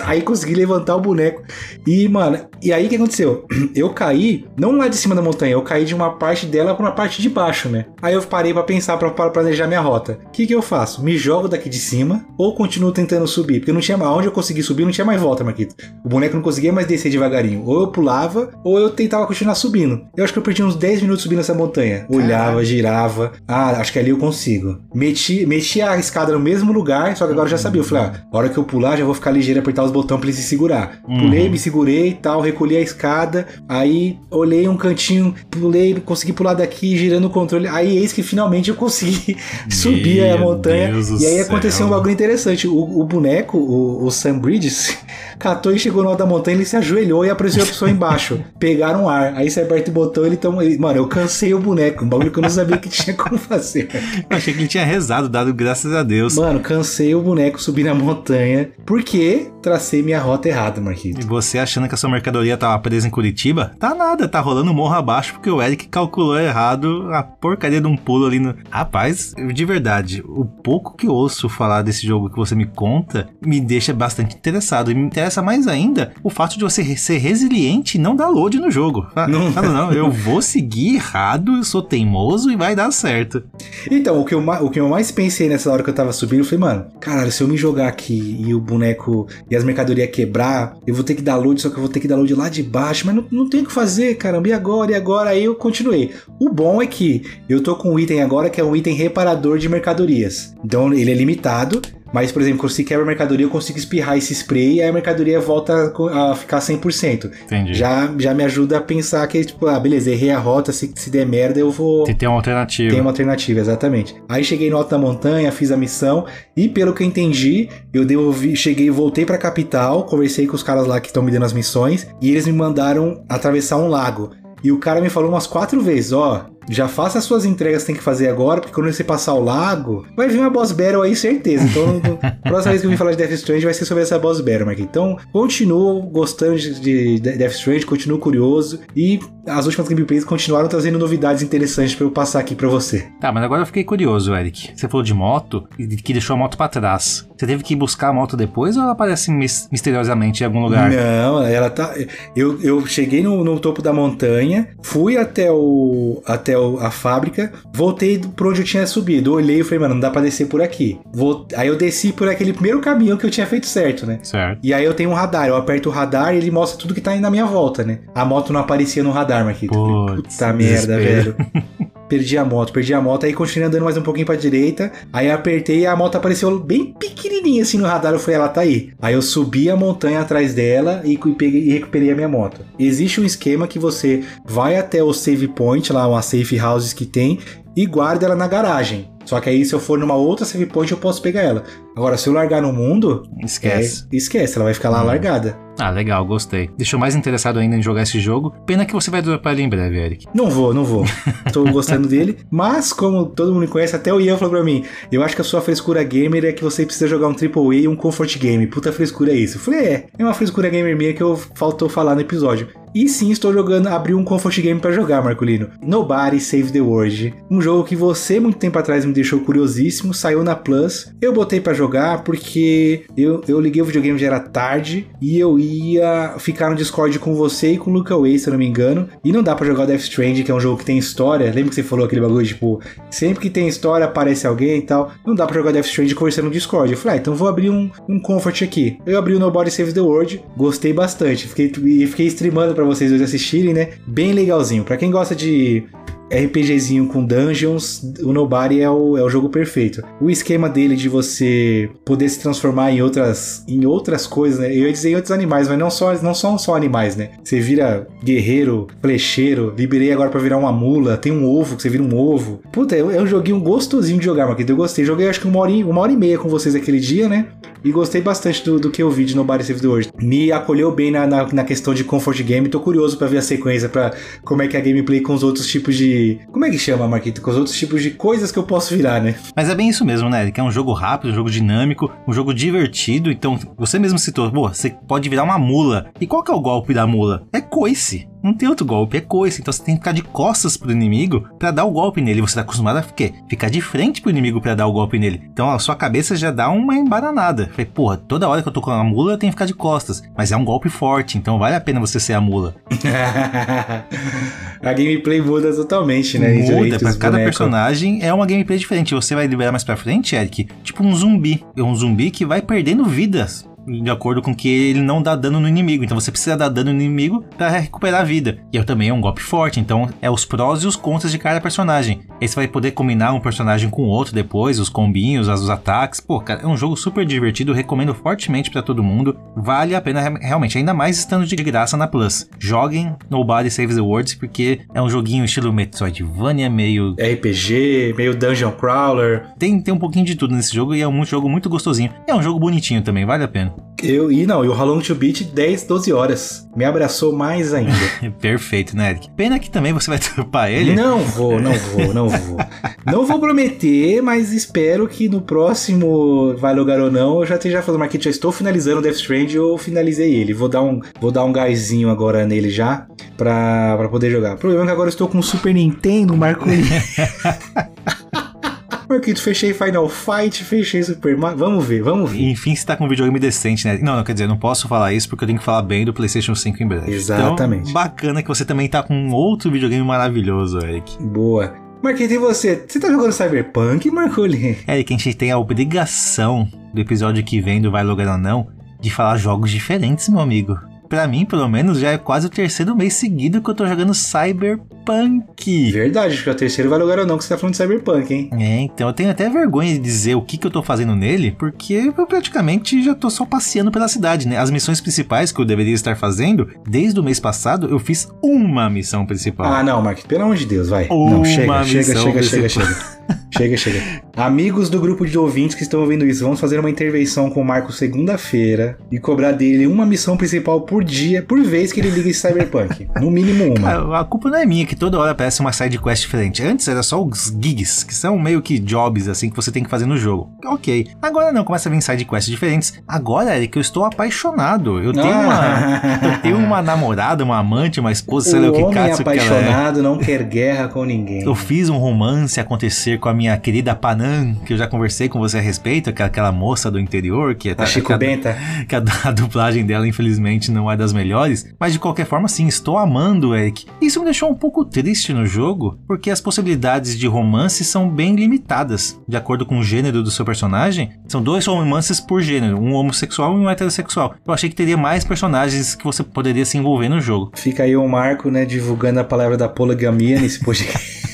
aí consegui levantar o boneco. E, mano, e aí o que aconteceu? Eu caí, não lá de cima da montanha, eu caí de uma parte dela pra uma parte de baixo, né? Aí eu parei para pensar, para planejar minha rota. O que que eu faço? Me jogo daqui de cima ou continuo tentando subir? Porque não tinha mais, onde eu consegui subir, não tinha mais volta, Marquito. O boneco não conseguia mais descer devagarinho. Ou eu pulava, ou eu tentava continuar subindo. Eu acho que eu perdi uns 10 minutos subindo essa montanha. Olhava, girava. Ah, acho que ali eu consigo. Meti, meti a escada no mesmo lugar, só que agora eu já sabia. Eu falei, ah, a hora que eu pular, já vou ficar ligeiro e apertar os botões pra ele se segurar. Uhum. Pulei, me segurei e tal, recolhi a escada. Aí olhei um cantinho, pulei, consegui pular daqui, girando o controle. Aí eis que finalmente eu consegui subir a montanha. Deus e aí céu. aconteceu um bagulho interessante. O, o boneco, o, o Sam Bridges, catou e chegou no alto da montanha, ele se ajoelhou e apareceu a pessoa embaixo. Pegaram ar. Aí você aperta o botão, ele toma. ele- Mano, eu cansei o boneco, um bagulho que eu não sabia que tinha como fazer. Eu achei que ele tinha rezado, dado graças a Deus. Mano, cansei o boneco subir na montanha, porque tracei minha rota errada, E Marquinhos. você achando que a sua mercadoria tava presa em Curitiba? Tá nada, tá rolando morro abaixo porque o Eric calculou errado a porcaria de um pulo ali no. Rapaz, de verdade, o pouco que eu ouço falar desse jogo que você me conta me deixa bastante interessado. E me interessa mais ainda o fato de você ser resiliente e não dar load no jogo. Ah, Não. não, não, eu vou seguir errado, eu sou teimoso e vai dar certo. Então, o que, eu, o que eu mais pensei nessa hora que eu tava subindo, eu falei, mano, caralho, se eu me jogar aqui e o boneco e as mercadorias quebrar, eu vou ter que dar load, só que eu vou ter que dar load lá de baixo, mas não, não tem o que fazer, caramba, e agora? E agora? Aí eu continuei. O bom é que eu tô com um item agora que é um item reparador de mercadorias. Então, ele é limitado. Mas, por exemplo, se quebra a mercadoria, eu consigo espirrar esse spray e aí a mercadoria volta a ficar 100%. Entendi. Já, já me ajuda a pensar que, tipo, ah, beleza, errei a rota, se, se der merda eu vou... Tem ter uma alternativa. Tem uma alternativa, exatamente. Aí cheguei no alto da montanha, fiz a missão e pelo que eu entendi, eu devolvi, cheguei, voltei pra capital, conversei com os caras lá que estão me dando as missões e eles me mandaram atravessar um lago. E o cara me falou umas quatro vezes, ó, já faça as suas entregas que tem que fazer agora, porque quando você passar o lago, vai vir uma boss battle aí, certeza. Então, próxima vez que eu vim falar de Death Stranding vai ser sobre essa boss battle, Mark. Então, continuo gostando de, de Death Stranding, continuo curioso e as últimas gameplays continuaram trazendo novidades interessantes pra eu passar aqui pra você. Tá, mas agora eu fiquei curioso, Eric. Você falou de moto e que deixou a moto pra trás. Você teve que ir buscar a moto depois ou ela aparece mis- misteriosamente em algum lugar? Não, ela tá. Eu, eu cheguei no, no topo da montanha, fui até, o, até o- a fábrica, voltei por onde eu tinha subido. Olhei e falei, mano, não dá pra descer por aqui. Vou, aí eu desci por aquele primeiro caminho que eu tinha feito certo, né? Certo. E aí eu tenho um radar, eu aperto o radar e ele mostra tudo que tá aí na minha volta, né? A moto não aparecia no radar, Marquito. Puta merda, velho. Perdi a moto, perdi a moto, aí continuei andando mais um pouquinho pra direita, aí apertei e a moto apareceu bem pequenininha assim no radar, eu falei, ela tá aí. Aí eu subi a montanha atrás dela e, peguei, e recuperei a minha moto. Existe um esquema que você vai até o save point, lá uma safe houses que tem, e guarda ela na garagem. Só que aí se eu for numa outra save point eu posso pegar ela. Agora, se eu largar no mundo, Esquece. é, esquece, ela vai ficar lá Hum. largada. Ah, legal, gostei. Deixou mais interessado ainda em jogar esse jogo. Pena que você vai dropar ele em breve, Eric. Não vou, não vou. Tô gostando dele. Mas, como todo mundo conhece, até o Ian falou pra mim: Eu acho que a sua frescura gamer é que você precisa jogar um AAA e um Comfort Game. Puta frescura é isso. Eu falei: É, é uma frescura gamer minha que eu faltou falar no episódio. E sim, estou jogando, abri um Comfort Game pra jogar, Marcolino. Nobody Save the World. Um jogo que você, muito tempo atrás, me deixou curiosíssimo. Saiu na Plus. Eu botei pra jogar porque eu, eu liguei o videogame já era tarde e eu ia ficar no Discord com você e com o Luca Way, se eu não me engano. E não dá pra jogar Death Stranding, que é um jogo que tem história. Lembra que você falou aquele bagulho, tipo, sempre que tem história aparece alguém e tal. Não dá pra jogar Death Stranding conversando no Discord. Eu falei, ah, então vou abrir um, um Comfort aqui. Eu abri o Nobody Save the World, gostei bastante. Fiquei, fiquei streamando pra vocês dois assistirem, né? Bem legalzinho. Pra quem gosta de RPGzinho com dungeons, o Nobody é o, é o jogo perfeito. O esquema dele de você poder se transformar em outras, em outras coisas, né? Eu ia dizer em outros animais, mas não, só, não são só animais, né? Você vira guerreiro, flecheiro, liberei agora pra virar uma mula, tem um ovo, que você vira um ovo. Puta, é, é um joguinho gostosinho de jogar, Marquinhos. Eu gostei. Joguei acho que uma hora, uma hora e meia com vocês aquele dia, né? E gostei bastante do, do que eu vi de Nobody Save the World. Me acolheu bem na, na, na questão de comfort game. Tô curioso pra ver a sequência, pra como é que é a gameplay com os outros tipos de. Como é que chama, Marquito? Com os outros tipos de coisas que eu posso virar, né? Mas é bem isso mesmo, né, Eric? É um jogo rápido, um jogo dinâmico, um jogo divertido. Então, você mesmo citou, pô, você pode virar uma mula. E qual que é o golpe da mula? É coice. Não tem outro golpe, é coice. Então você tem que ficar de costas pro inimigo para dar o golpe nele. Você tá acostumado a quê? ficar de frente pro inimigo para dar o golpe nele. Então a sua cabeça já dá uma embaranada. Falei, porra, toda hora que eu tô com a mula eu tenho que ficar de costas. Mas é um golpe forte, então vale a pena você ser a mula. a gameplay muda totalmente, né? Muda, pra cada boneco. personagem é uma gameplay diferente. Você vai liberar mais pra frente, Eric, tipo um zumbi. É um zumbi que vai perdendo vidas de acordo com que ele não dá dano no inimigo. Então você precisa dar dano no inimigo para recuperar a vida. E é também é um golpe forte, então é os prós e os contras de cada personagem. Aí você vai poder combinar um personagem com o outro depois, os combinhos, os ataques. Pô, cara, é um jogo super divertido, recomendo fortemente para todo mundo. Vale a pena realmente, ainda mais estando de graça na Plus. Joguem Nobody Saves the World porque é um joguinho estilo Metroidvania, meio RPG, meio Dungeon Crawler. Tem, tem um pouquinho de tudo nesse jogo e é um jogo muito gostosinho. É um jogo bonitinho também, vale a pena. Eu, e não, e o How Long to Beat 10, 12 horas. Me abraçou mais ainda. Perfeito, né, Eric? Pena que também você vai trupar ele. Não vou, não vou, não vou. não vou prometer, mas espero que no próximo Vai Lugar ou Não eu já esteja falando, Marquinhos, já estou finalizando o Death Strand ou finalizei ele. Vou dar um, vou dar um gásinho agora nele já pra, pra poder jogar. O problema é que agora eu estou com o Super Nintendo, Marco. Marquito, fechei Final Fight, fechei Super Mario. Vamos ver, vamos ver. Enfim, você tá com um videogame decente, né? Não, não, quer dizer, não posso falar isso porque eu tenho que falar bem do PlayStation 5 em breve. Exatamente. Então, bacana que você também tá com outro videogame maravilhoso, Eric. Boa. Marquito, e você? Você tá jogando Cyberpunk, Marcoli? Eric, a gente tem a obrigação do episódio que vem do Vai Logar ou Não de falar jogos diferentes, meu amigo para mim, pelo menos, já é quase o terceiro mês seguido que eu tô jogando Cyberpunk. Verdade, acho que é o terceiro vai lugar ou não que você tá falando de Cyberpunk, hein? É, então eu tenho até vergonha de dizer o que, que eu tô fazendo nele, porque eu praticamente já tô só passeando pela cidade, né? As missões principais que eu deveria estar fazendo, desde o mês passado, eu fiz uma missão principal. Ah, não, Mark, pelo amor de Deus, vai. Uma não, chega, chega, chega, chega, chega, chega. Chega, chega. Amigos do grupo de ouvintes que estão ouvindo isso, vamos fazer uma intervenção com o Marco segunda-feira e cobrar dele uma missão principal por dia, por vez que ele liga em Cyberpunk. No mínimo uma. Cara, a culpa não é minha, que toda hora aparece uma side quest diferente. Antes era só os gigs, que são meio que jobs, assim, que você tem que fazer no jogo. Ok. Agora não, começa a vir side quests diferentes. Agora, é que eu estou apaixonado. Eu tenho ah. uma. Eu tenho uma namorada, uma amante, uma esposa, sei lá o que homem apaixonado é. não quer guerra com ninguém. Eu fiz um romance acontecer com a minha querida Panam, que eu já conversei com você a respeito, aquela, aquela moça do interior, que é a Chico que a, Benta. Que a, a, dublagem dela, infelizmente, não é das melhores. Mas de qualquer forma, sim, estou amando Eric. Isso me deixou um pouco triste no jogo, porque as possibilidades de romance são bem limitadas. De acordo com o gênero do seu personagem, são dois romances por gênero, um homossexual e um heterossexual. Eu achei que teria mais personagens que você poderia se envolver no jogo. Fica aí o Marco, né, divulgando a palavra da poligamia nesse podcast.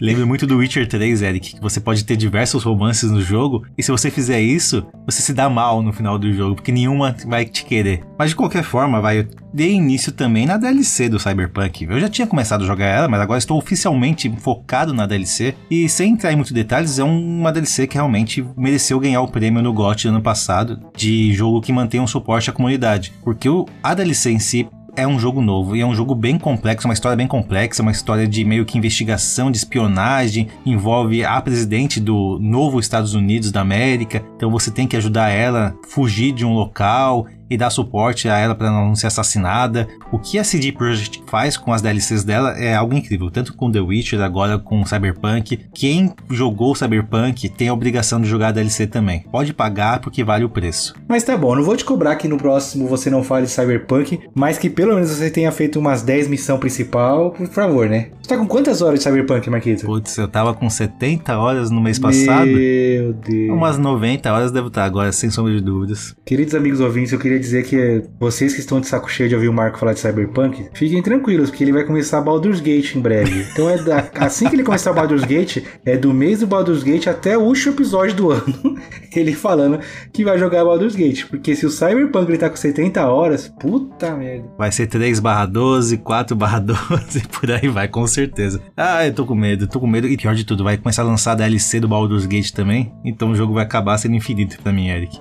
Lembro muito do Witcher 3, Eric, que você pode ter diversos romances no jogo, e se você fizer isso, você se dá mal no final do jogo, porque nenhuma vai te querer. Mas de qualquer forma, vai, eu dei início também na DLC do Cyberpunk. Eu já tinha começado a jogar ela, mas agora estou oficialmente focado na DLC, e sem entrar em muitos detalhes, é uma DLC que realmente mereceu ganhar o prêmio no GOT ano passado, de jogo que mantém um suporte à comunidade. Porque a DLC em si é um jogo novo e é um jogo bem complexo, uma história bem complexa, uma história de meio que investigação, de espionagem, envolve a presidente do novo Estados Unidos da América, então você tem que ajudar ela a fugir de um local e dar suporte a ela para não ser assassinada. O que a CD Projekt faz com as DLCs dela é algo incrível, tanto com The Witcher, agora com Cyberpunk. Quem jogou Cyberpunk tem a obrigação de jogar a DLC também. Pode pagar porque vale o preço. Mas tá bom, não vou te cobrar que no próximo você não fale de Cyberpunk, mas que pelo menos você tenha feito umas 10 missão principal, por favor, né? Você tá com quantas horas de Cyberpunk, Marquito? Putz, eu tava com 70 horas no mês passado. Meu Deus. Umas 90 horas devo estar agora, sem sombra de dúvidas. Queridos amigos ouvintes, eu queria dizer que vocês que estão de saco cheio de ouvir o Marco falar de Cyberpunk, fiquem tranquilos, porque ele vai começar Baldur's Gate em breve. Então é da, assim que ele começar Baldur's Gate, é do mês do Baldur's Gate até o último episódio do ano, ele falando que vai jogar Baldur's Gate. Porque se o Cyberpunk ele tá com 70 horas, puta merda. Vai ser 3 barra 12, 4 barra 12, por aí vai, com certeza. Ah, eu tô com medo, tô com medo. E pior de tudo, vai começar a lançar a DLC do Baldur's Gate também, então o jogo vai acabar sendo infinito pra mim, Eric.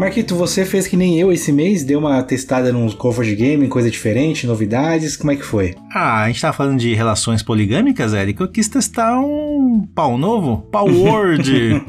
Marquito, você fez que nem eu esse mês, deu uma testada nos comfort game, coisa diferente, novidades, como é que foi? Ah, a gente tá falando de relações poligâmicas, Eric. Eu quis testar um pau novo, pau word.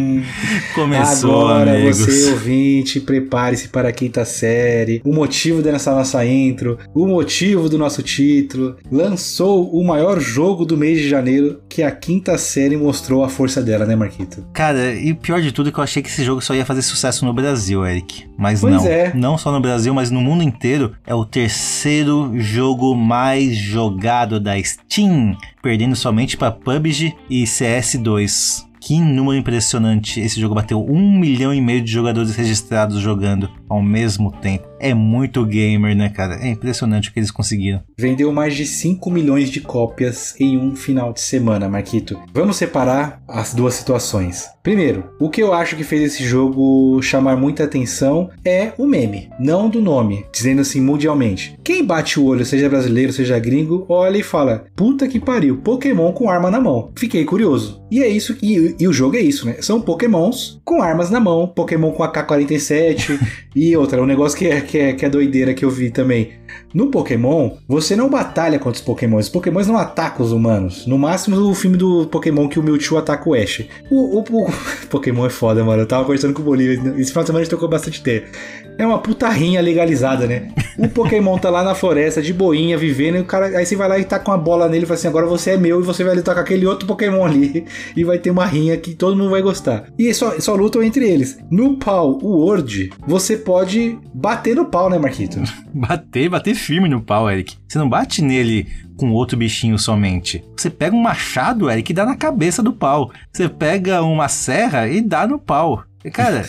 Começou, Agora amigos. você ouvinte, prepare-se para a quinta série. O motivo dessa nossa intro, o motivo do nosso título, lançou o maior jogo do mês de janeiro que a quinta série mostrou a força dela, né, Marquito? Cara, e pior de tudo é que eu achei que esse jogo só ia fazer sucesso no Brasil, Eric. Mas Pois não. é. Não só no Brasil, mas no mundo inteiro. É o terceiro jogo mais jogado da Steam, perdendo somente para PUBG e CS2. Que número impressionante. Esse jogo bateu um milhão e meio de jogadores registrados jogando ao mesmo tempo. É muito gamer, né, cara? É impressionante o que eles conseguiram. Vendeu mais de 5 milhões de cópias em um final de semana, Marquito. Vamos separar as duas situações. Primeiro, o que eu acho que fez esse jogo chamar muita atenção é o meme, não do nome, dizendo assim mundialmente. Quem bate o olho, seja brasileiro, seja gringo, olha e fala: puta que pariu, Pokémon com arma na mão. Fiquei curioso. E é isso, e, e o jogo é isso, né? São Pokémons com armas na mão, Pokémon com AK-47 e outra, um negócio que é, que, é, que é doideira que eu vi também. No Pokémon, você não batalha contra os Pokémons. Os Pokémons não atacam os humanos. No máximo, o filme do Pokémon que o Mewtwo ataca o Ash. O, o- o- Pokémon é foda, mano. Eu tava conversando com o Bolívia. Esse final de semana a gente tocou bastante ideia. É uma putarrinha legalizada, né? O Pokémon tá lá na floresta, de boinha, vivendo, e o cara. Aí você vai lá e tá com a bola nele e fala assim: agora você é meu, e você vai lutar com aquele outro Pokémon ali. E vai ter uma rinha que todo mundo vai gostar. E só, só lutam entre eles. No pau, o Word, você pode bater no pau, né, Marquito? Bater, bater firme no pau, Eric. Você não bate nele com outro bichinho somente. Você pega um machado, Eric, e dá na cabeça do pau. Você pega uma serra e dá no pau. Cara,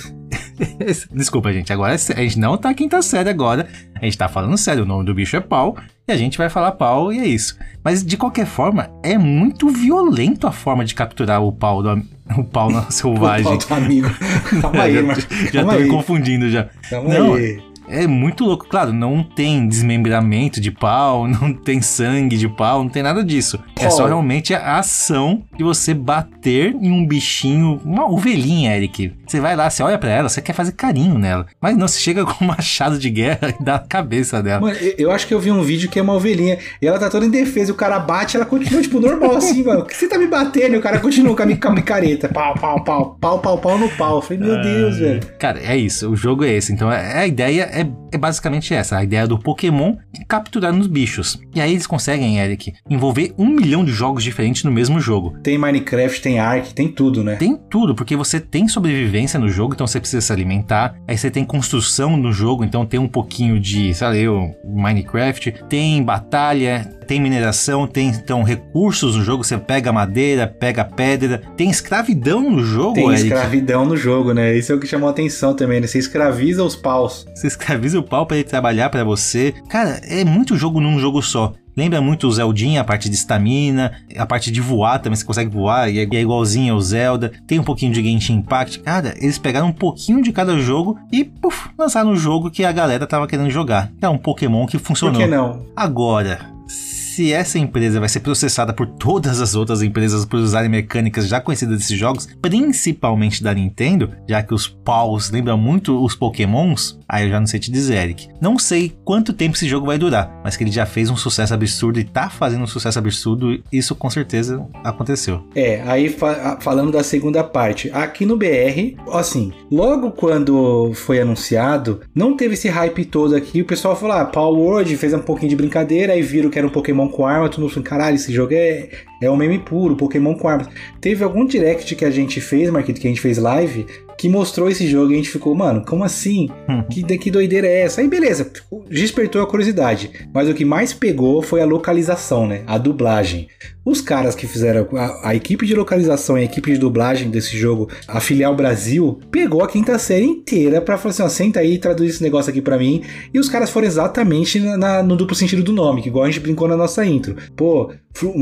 desculpa, gente. Agora a gente não tá quinta série agora. A gente tá falando sério. O nome do bicho é pau. E a gente vai falar pau e é isso. Mas de qualquer forma, é muito violento a forma de capturar o pau do, o pau na O selvagem. pau do amigo. Calma aí, já, Marquito. já tô me confundindo já. Calma Não, aí. É muito louco. Claro, não tem desmembramento de pau, não tem sangue de pau, não tem nada disso. É só realmente a ação de você bater em um bichinho, uma ovelhinha, Eric. Você vai lá, você olha pra ela, você quer fazer carinho nela. Mas não, você chega com um machado de guerra e dá na cabeça dela. Mano, eu- acho que eu vi um vídeo que é uma ovelhinha e ela tá toda indefesa e o cara bate ela continua, tipo, normal assim, mano. Que você tá me batendo? E o cara continua com a, a micareta. Pau, pau, pau, pau, pau, pau no pau. Eu falei, meu Deus, velho. Cara, é isso, o jogo é esse. Então é- a ideia é, é basicamente essa: a ideia do Pokémon capturar nos bichos. E aí eles conseguem, Eric, envolver um milhão de jogos diferentes no mesmo jogo. Tem Minecraft, tem Ark, tem tudo, né? Tem tudo, porque você tem sobrevivência no jogo, então você precisa se alimentar. Aí você tem construção no jogo, então tem um pouquinho de, lá, eu, Minecraft. Tem batalha, tem mineração, tem então recursos no jogo. Você pega madeira, pega pedra. Tem escravidão no jogo, Tem Eric. escravidão no jogo, né? Isso é o que chamou a atenção também, né? Você escraviza os paus. Você escraviza o pau pra ele trabalhar pra você. Cara, é muito jogo num jogo só. Lembra muito o Zeldinha, a parte de estamina, a parte de voar também, você consegue voar, e é, e é igualzinho ao Zelda. Tem um pouquinho de Genshin Impact. Cara, eles pegaram um pouquinho de cada jogo e, puf, lançaram um jogo que a galera tava querendo jogar. É um Pokémon que Por funcionou. que não? Agora, se essa empresa vai ser processada por todas as outras empresas por usarem mecânicas já conhecidas desses jogos, principalmente da Nintendo, já que os paus lembram muito os Pokémons, aí eu já não sei te dizer, Eric. Não sei quanto tempo esse jogo vai durar, mas que ele já fez um sucesso absurdo e tá fazendo um sucesso absurdo, isso com certeza aconteceu. É, aí fa- falando da segunda parte, aqui no BR, assim, logo quando foi anunciado, não teve esse hype todo aqui, o pessoal falou, ah, Power Word fez um pouquinho de brincadeira, aí viram que era um Pokémon com arma, todo mundo falou, caralho, esse jogo é, é um meme puro, Pokémon com armas. Teve algum direct que a gente fez, Marquito, que a gente fez live, que mostrou esse jogo e a gente ficou, mano, como assim? Que, que doideira é essa? Aí beleza, despertou a curiosidade. Mas o que mais pegou foi a localização, né? A dublagem. Os caras que fizeram a, a equipe de localização e a equipe de dublagem desse jogo, a filial Brasil, pegou a quinta série inteira pra falar assim: ó, senta aí e traduz esse negócio aqui pra mim. E os caras foram exatamente na- na- no duplo sentido do nome, que igual a gente brincou na nossa intro. Pô,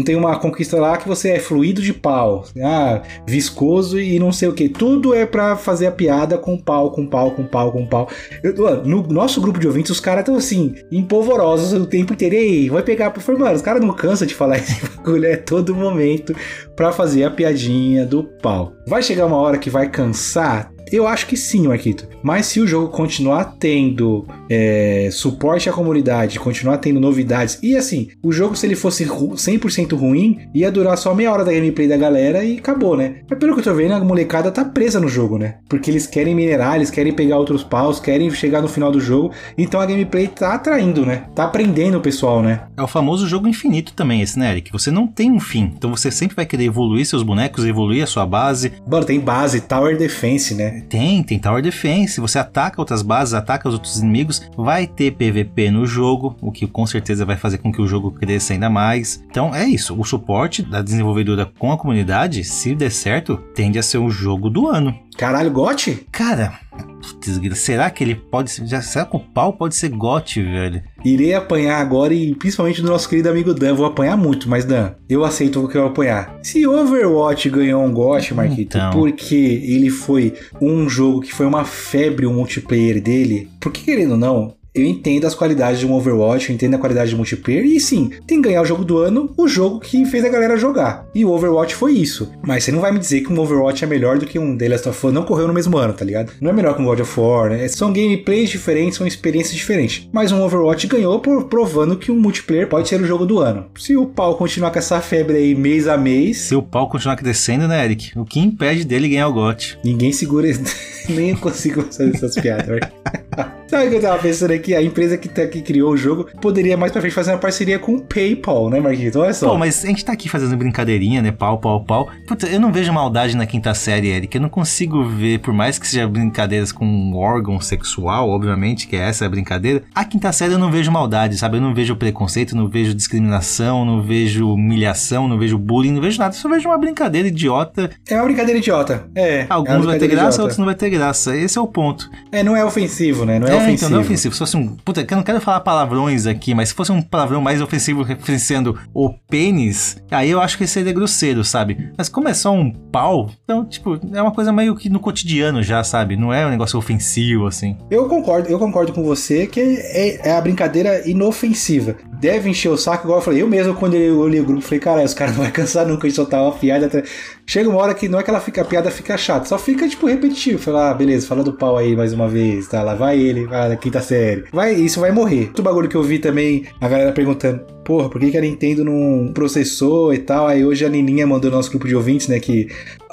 tem uma conquista lá que você é fluido de pau, ah, viscoso e não sei o que. Tudo é pra fazer a piada com pau, com pau, com pau, com pau. Eu- no nosso grupo de ouvintes, os caras estão assim, empolvorosos o tempo inteiro. E aí, vai pegar. Falei, mano, os caras não cansam de falar esse bagulho, é todo momento pra fazer a piadinha do pau. Vai chegar uma hora que vai cansar? Eu acho que sim, Marquito. Mas se o jogo continuar tendo é, suporte à comunidade, continuar tendo novidades, e assim, o jogo, se ele fosse 100% ruim, ia durar só meia hora da gameplay da galera e acabou, né? Mas pelo que eu tô vendo, a molecada tá presa no jogo, né? Porque eles querem minerar, eles querem pegar outros paus, querem chegar no final do jogo. Então a gameplay tá atraindo, né? Tá aprendendo o pessoal, né? É o famoso jogo infinito também, esse, né, Eric? Você não tem um fim. Então você sempre vai querer evoluir seus bonecos, evoluir a sua base. Mano, tem base, Tower Defense, né? Tem, tem Tower Defense. Você ataca outras bases, ataca os outros inimigos. Vai ter PVP no jogo, o que com certeza vai fazer com que o jogo cresça ainda mais. Então é isso. O suporte da desenvolvedora com a comunidade, se der certo, tende a ser o jogo do ano. Caralho, GOT? Cara, putz, será que ele pode ser. Será que o pau pode ser GOT, velho? Irei apanhar agora e principalmente do nosso querido amigo Dan. Vou apanhar muito, mas Dan, eu aceito o que eu vou apanhar. Se Overwatch ganhou um GOT, Marquito, Então. porque ele foi um jogo que foi uma febre o multiplayer dele, porque querendo ou não, eu entendo as qualidades de um Overwatch, eu entendo a qualidade de multiplayer, e sim, tem que ganhar o jogo do ano, o jogo que fez a galera jogar. E o Overwatch foi isso. Mas você não vai me dizer que um Overwatch é melhor do que um The Last of Us, não correu no mesmo ano, tá ligado? Não é melhor que um God of War, né? São gameplays diferentes, são experiências diferentes. Mas um Overwatch ganhou por provando que um multiplayer pode ser o jogo do ano. Se o pau continuar com essa febre aí mês a mês, Se o pau continuar crescendo, né, Eric? O que impede dele ganhar o GOT? ninguém segura. Nem eu consigo fazer essas piadas, velho. Sabe o que eu tava pensando aqui? A empresa que, tá, que criou o jogo poderia mais pra frente fazer uma parceria com o PayPal, né, Marquito? Olha só. Pô, mas a gente tá aqui fazendo brincadeirinha, né? Pau, pau, pau. Puta, eu não vejo maldade na quinta série, Eric. Eu não consigo ver, por mais que seja brincadeiras com um órgão sexual, obviamente, que é essa a brincadeira. A quinta série eu não vejo maldade, sabe? Eu não vejo preconceito, não vejo discriminação, não vejo humilhação, não vejo bullying, não vejo nada. Eu só vejo uma brincadeira idiota. É uma brincadeira idiota. É. é Alguns uma vai ter graça, idiota. outros não vai ter graça. Esse é o ponto. É, não é ofensivo, né? Não é, É, ofensivo. então não é ofensivo. Se fosse um. Puta, eu não quero falar palavrões aqui, mas se fosse um palavrão mais ofensivo referenciando o pênis, aí eu acho que seria grosseiro, sabe? Mas como é só um pau, então, tipo, é uma coisa meio que no cotidiano já, sabe? Não é um negócio ofensivo, assim. Eu concordo, eu concordo com você que é, é a brincadeira inofensiva. Deve encher o saco, igual eu falei. Eu mesmo, quando eu olhei o grupo, falei, cara, os caras não vão cansar nunca de soltar uma piada. Até... Chega uma hora que não é que ela fica, a piada fica chata, só fica, tipo, repetitivo. Falar, ah, beleza, fala do pau aí mais uma vez, tá? Lá vai ele, vai da quinta série. Vai, isso vai morrer. Outro bagulho que eu vi também, a galera perguntando, porra, por que, que a Nintendo não processou e tal? Aí hoje a Nininha mandou no nosso grupo de ouvintes, né, que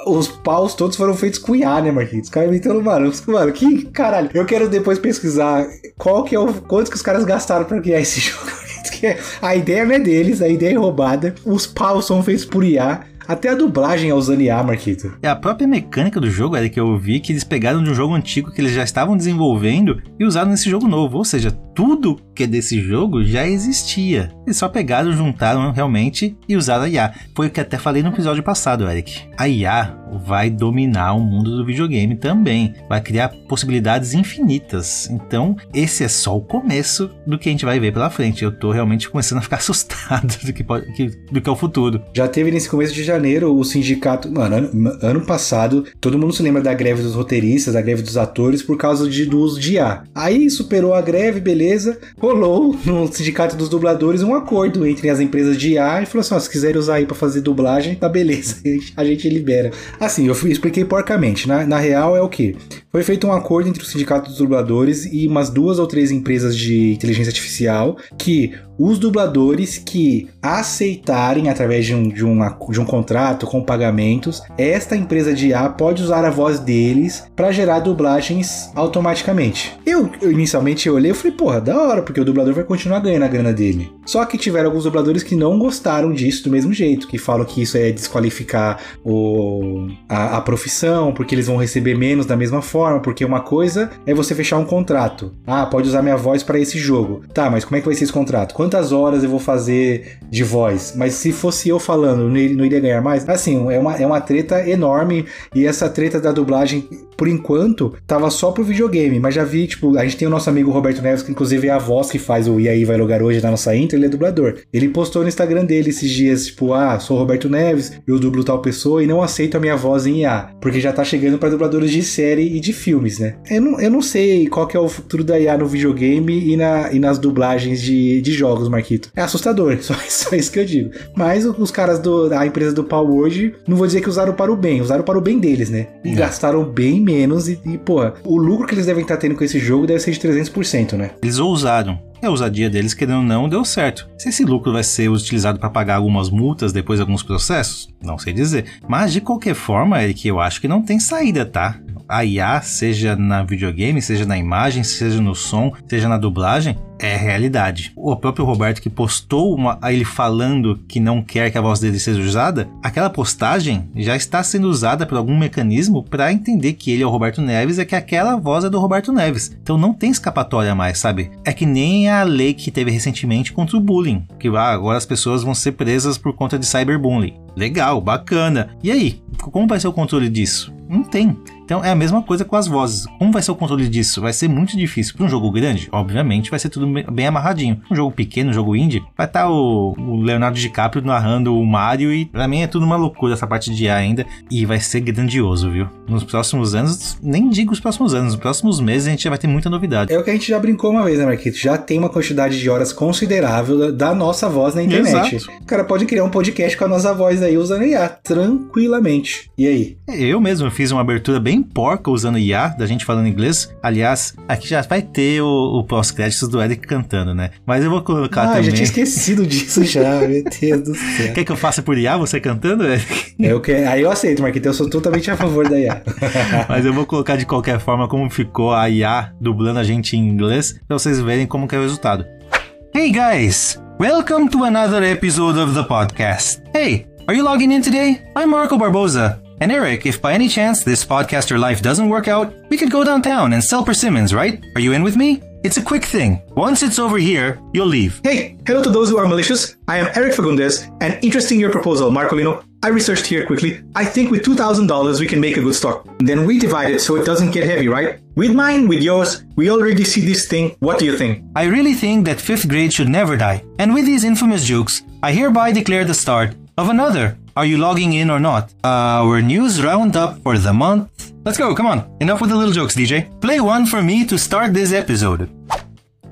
os paus todos foram feitos com IA, né, Marquinhos? Os caras inventando, mano, mano, que caralho. Eu quero depois pesquisar qual que é o. quantos que os caras gastaram pra criar esse jogo. A ideia não é deles, a ideia é roubada. Os paus são feitos por IA. Até a dublagem é usando IA, Marquito. É a própria mecânica do jogo, era que eu vi que eles pegaram de um jogo antigo que eles já estavam desenvolvendo e usaram nesse jogo novo. Ou seja, tudo que é desse jogo já existia. Eles só pegaram, juntaram realmente e usaram a IA. Foi o que até falei no episódio passado, Eric. A IA vai dominar o mundo do videogame também. Vai criar possibilidades infinitas. Então, esse é só o começo do que a gente vai ver pela frente. Eu tô realmente começando a ficar assustado do que, pode, do que é o futuro. Já teve nesse começo de janeiro o sindicato. Mano, ano, ano passado, todo mundo se lembra da greve dos roteiristas, da greve dos atores, por causa de, do uso de IA. Aí superou a greve, beleza. Rolou no sindicato dos dubladores um acordo entre as empresas de IA e falou assim: ó, se quiserem usar aí pra fazer dublagem, tá beleza. A gente libera. Assim, eu expliquei porcamente. Na, na real é o que? Foi feito um acordo entre o sindicato dos dubladores e umas duas ou três empresas de inteligência artificial que os dubladores que aceitarem através de um, de de um contrato com pagamentos, esta empresa de IA pode usar a voz deles para gerar dublagens automaticamente. Eu, eu inicialmente eu olhei e falei, porra, da hora, porque o dublador vai continuar ganhando a grana dele. Só que tiveram alguns dubladores que não gostaram disso do mesmo jeito, que falam que isso é desqualificar o, a, a profissão, porque eles vão receber menos da mesma forma, porque uma coisa é você fechar um contrato. Ah, pode usar minha voz para esse jogo. Tá, mas como é que vai ser esse contrato? Quantas horas eu vou fazer de voz? Mas se fosse eu falando, não iria, ganhar mais? Assim, é uma, é uma treta enorme e essa treta da dublagem, por enquanto, tava só pro videogame, mas já vi, tipo, a gente tem o nosso amigo Roberto Neves, que inclusive é a voz que faz o E aí vai lugar hoje na nossa intro, ele é dublador. Ele postou no Instagram dele esses dias, tipo, ah, sou Roberto Neves, eu dublo tal pessoa e não aceito a minha voz em IA, porque já tá chegando para dubladores de série e de filmes, né? Eu não, eu não sei qual que é o futuro da IA no videogame e, na, e nas dublagens de, de jogos, Marquito. É assustador, só, só isso que eu digo. Mas os caras do, da empresa do Palworld, não vou dizer que usaram para o bem, usaram para o bem deles, né? E é. gastaram bem menos e, e, pô, o lucro que eles devem estar tendo com esse jogo deve ser de 300%, né? Eles ousaram. E a ousadia deles, querendo ou não, deu certo. Se esse lucro vai ser utilizado para pagar algumas multas depois de alguns processos, não sei dizer. Mas de qualquer forma, Eric, eu acho que não tem saída, tá? A IA, seja na videogame, seja na imagem, seja no som, seja na dublagem, é realidade. O próprio Roberto que postou uma, ele falando que não quer que a voz dele seja usada, aquela postagem já está sendo usada por algum mecanismo para entender que ele é o Roberto Neves e que aquela voz é do Roberto Neves. Então não tem escapatória mais, sabe? É que nem a lei que teve recentemente contra o bullying, que ah, agora as pessoas vão ser presas por conta de cyberbullying. Legal, bacana. E aí, como vai ser o controle disso? Não tem. Então é a mesma coisa com as vozes. Como vai ser o controle disso? Vai ser muito difícil. Para um jogo grande, obviamente, vai ser tudo bem amarradinho. Um jogo pequeno, um jogo indie, vai estar tá o, o, Leonardo DiCaprio narrando o Mario e para mim é tudo uma loucura essa parte de A ainda e vai ser grandioso, viu? Nos próximos anos, nem digo os próximos anos, nos próximos meses a gente já vai ter muita novidade. É o que a gente já brincou uma vez, né, Marquito? Já tem uma quantidade de horas considerável da nossa voz na internet. Exato. O cara pode criar um podcast com a nossa voz aí usando IA tranquilamente. E aí? Eu mesmo fiz uma abertura bem porca usando IA, da gente falando inglês. Aliás, aqui já vai ter o, o pós-créditos do Eric cantando, né? Mas eu vou colocar ah, também. Ah, já tinha esquecido disso já, meu Deus do céu. Quer que eu faça por IA você cantando, Eric? Eu que... Aí eu aceito, Marquinhos, eu sou totalmente a favor da IA. Mas eu vou colocar de qualquer forma como ficou a IA dublando a gente em inglês, pra vocês verem como que é o resultado. Hey guys! Welcome to another episode of the podcast. Hey, are you logging in today? I'm Marco Barbosa. And Eric, if by any chance this podcaster life doesn't work out, we could go downtown and sell persimmons, right? Are you in with me? It's a quick thing. Once it's over here, you'll leave. Hey, hello to those who are malicious. I am Eric Fagundes, and interesting your proposal, Marcolino. I researched here quickly. I think with $2,000 we can make a good stock. Then we divide it so it doesn't get heavy, right? With mine, with yours, we already see this thing. What do you think? I really think that 5th grade should never die. And with these infamous jokes, I hereby declare the start of another are you logging in or not? Uh, our news roundup for the month. Let's go, come on. Enough with the little jokes, DJ. Play one for me to start this episode.